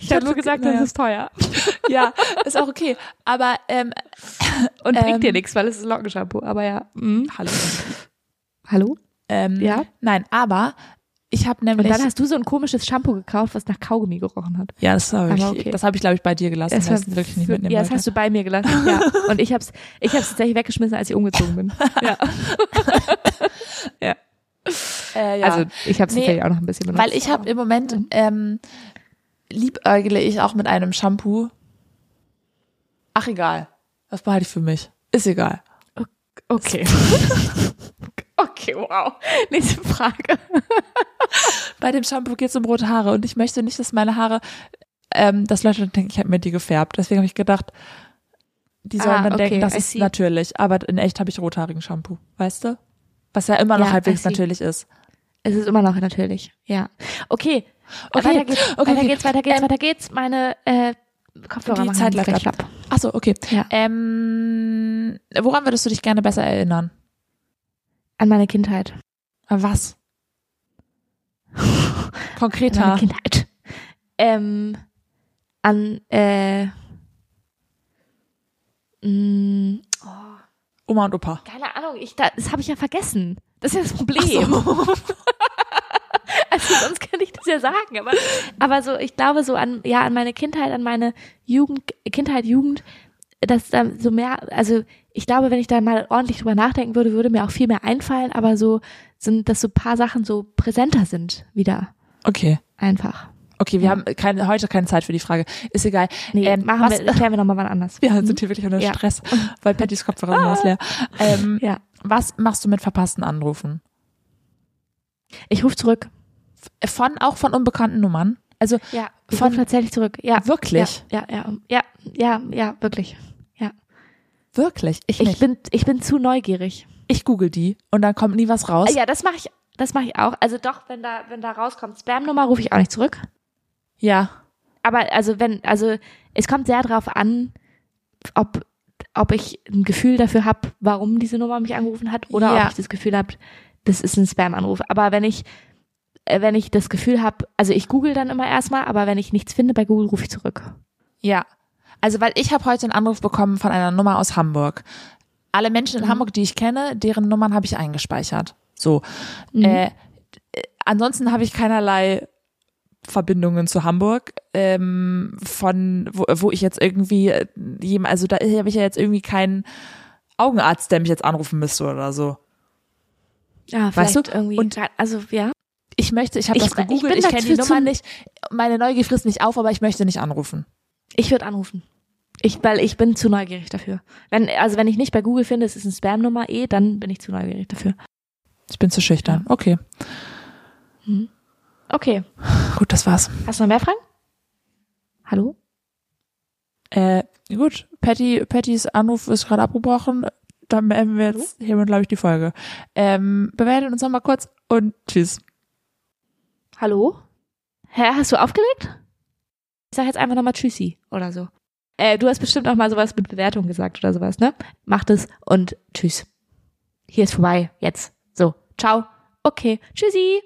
ich habe nur gesagt, naja. das ist teuer ja, ist auch okay. Aber ähm, und Ähm. bringt dir nichts, weil es ist Lockenshampoo. Aber ja. Mhm. hallo. Hallo? Ähm, Ja. Nein, aber ich habe Und nämlich. dann hast du so ein komisches Shampoo gekauft, was nach Kaugummi gerochen hat. ja, das habe ich, okay. das habe ich glaube ich bei dir gelassen, Das ich es wirklich nicht mitnehmen ja, das hast du bei mir gelassen. Ja. Und ich hab's, ich hab's tatsächlich weggeschmissen, als ich umgezogen bin. Ja. äh, ja. Also ich hab's Nee, tatsächlich auch noch ein bisschen benutzt. Weil ich habe im Moment ähm, liebäugle ich auch mit einem Shampoo. Ach egal. Das behalte ich für mich. Ist egal. Okay. okay, wow. Nächste Frage. Bei dem Shampoo geht es um rote Haare und ich möchte nicht, dass meine Haare, ähm, dass Leute dann denken, ich habe mir die gefärbt. Deswegen habe ich gedacht, die sollen Ah, dann okay, denken, das I ist see. natürlich. Aber in echt habe ich rothaarigen Shampoo, weißt du? Was ja immer noch Ja, halbwegs natürlich ist. Es ist immer noch natürlich, ja. Okay. Okay, Weiter geht's, okay, weiter geht's, weiter geht's, Ähm, weiter geht's. Meine äh, Kopfhörer Die machen Zeit läuft schlapp. Ach so, okay. Ja. Ähm, woran würdest du dich gerne besser erinnern? An meine Kindheit. An was? An Konkreter. meine Kindheit. Ähm, an, äh, mh, Oma und Opa. keine Ahnung, ich, da, das habe ich ja vergessen. Das ist ja das Problem. Also sonst könnte ich das ja sagen, aber, aber so, ich glaube so an, ja, an meine Kindheit, an meine Jugend, Kindheit, Jugend, dass da so mehr, also ich glaube, wenn ich da mal ordentlich drüber nachdenken würde, würde mir auch viel mehr einfallen, aber so sind, dass so paar Sachen so präsenter sind wieder Okay. einfach. Okay, wir haben keine, heute keine Zeit für die Frage. Ist egal. Nee, Ähm, machen was- wir, erklären wir nochmal wann anders. Wir sind hier wirklich unter Ja. Stress, weil Pattys Kopfhörer sind leer. Ähm, Ja. Was machst du mit verpassten Anrufen? Ich rufe zurück. Von, auch von unbekannten Nummern? Also Ja, ich Von- tatsächlich zurück. Ja. Wirklich? Ja, ja, ja, ja, ja, ja wirklich. wirklich? Ich, Ich bin, ich bin zu neugierig. ich google die und dann kommt nie was raus. Ja, das mache ich, das mache ich auch. Also doch, wenn da, wenn da rauskommt Spam-Nummer, rufe ich auch nicht zurück. Ja. Aber also wenn, also es kommt sehr drauf an, ob, ob ich ein Gefühl dafür habe, warum diese Nummer mich angerufen hat, oder Ja. ob ich das Gefühl habe, das ist ein Spam-Anruf. Aber wenn ich, wenn ich das Gefühl habe, also ich google dann immer erstmal, aber wenn ich nichts finde bei Google, rufe ich zurück. Ja. Also, weil ich habe heute einen Anruf bekommen von einer Nummer aus Hamburg. Alle Menschen in Mhm. Hamburg, die ich kenne, deren Nummern habe ich eingespeichert. So. Mhm. Äh, äh, ansonsten habe ich keinerlei Verbindungen zu Hamburg, ähm, von wo, wo ich jetzt irgendwie äh, jem- also da habe ich ja jetzt irgendwie keinen Augenarzt, der mich jetzt anrufen müsste oder so. Ja, Weißt vielleicht du? irgendwie. Und- also ja. Ich möchte, ich habe Ich- das ich gegoogelt, bin ich, kenne die Nummer nicht, meine Neugier frisst nicht auf, aber ich möchte nicht anrufen. Ich würde anrufen. Ich, weil ich bin zu neugierig dafür. Wenn, also wenn ich nicht bei Google finde, es ist eine Spam-Nummer eh, dann bin ich zu neugierig dafür. Ich bin zu schüchtern. Okay, Okay. gut, das war's. Hast du noch mehr Fragen? Hallo? Äh, gut, Patty, Pattys Anruf ist gerade abgebrochen. Dann beenden wir jetzt hiermit, glaube ich, die Folge. Ähm, bewertet uns nochmal kurz und tschüss. Hallo? Hä, hast du aufgelegt? Ich sag jetzt einfach nochmal Tschüssi oder so. Äh, du hast bestimmt auch mal sowas mit Bewertung gesagt oder sowas, ne? Macht es und tschüss. Hier ist vorbei, jetzt. So, ciao. Okay, tschüssi.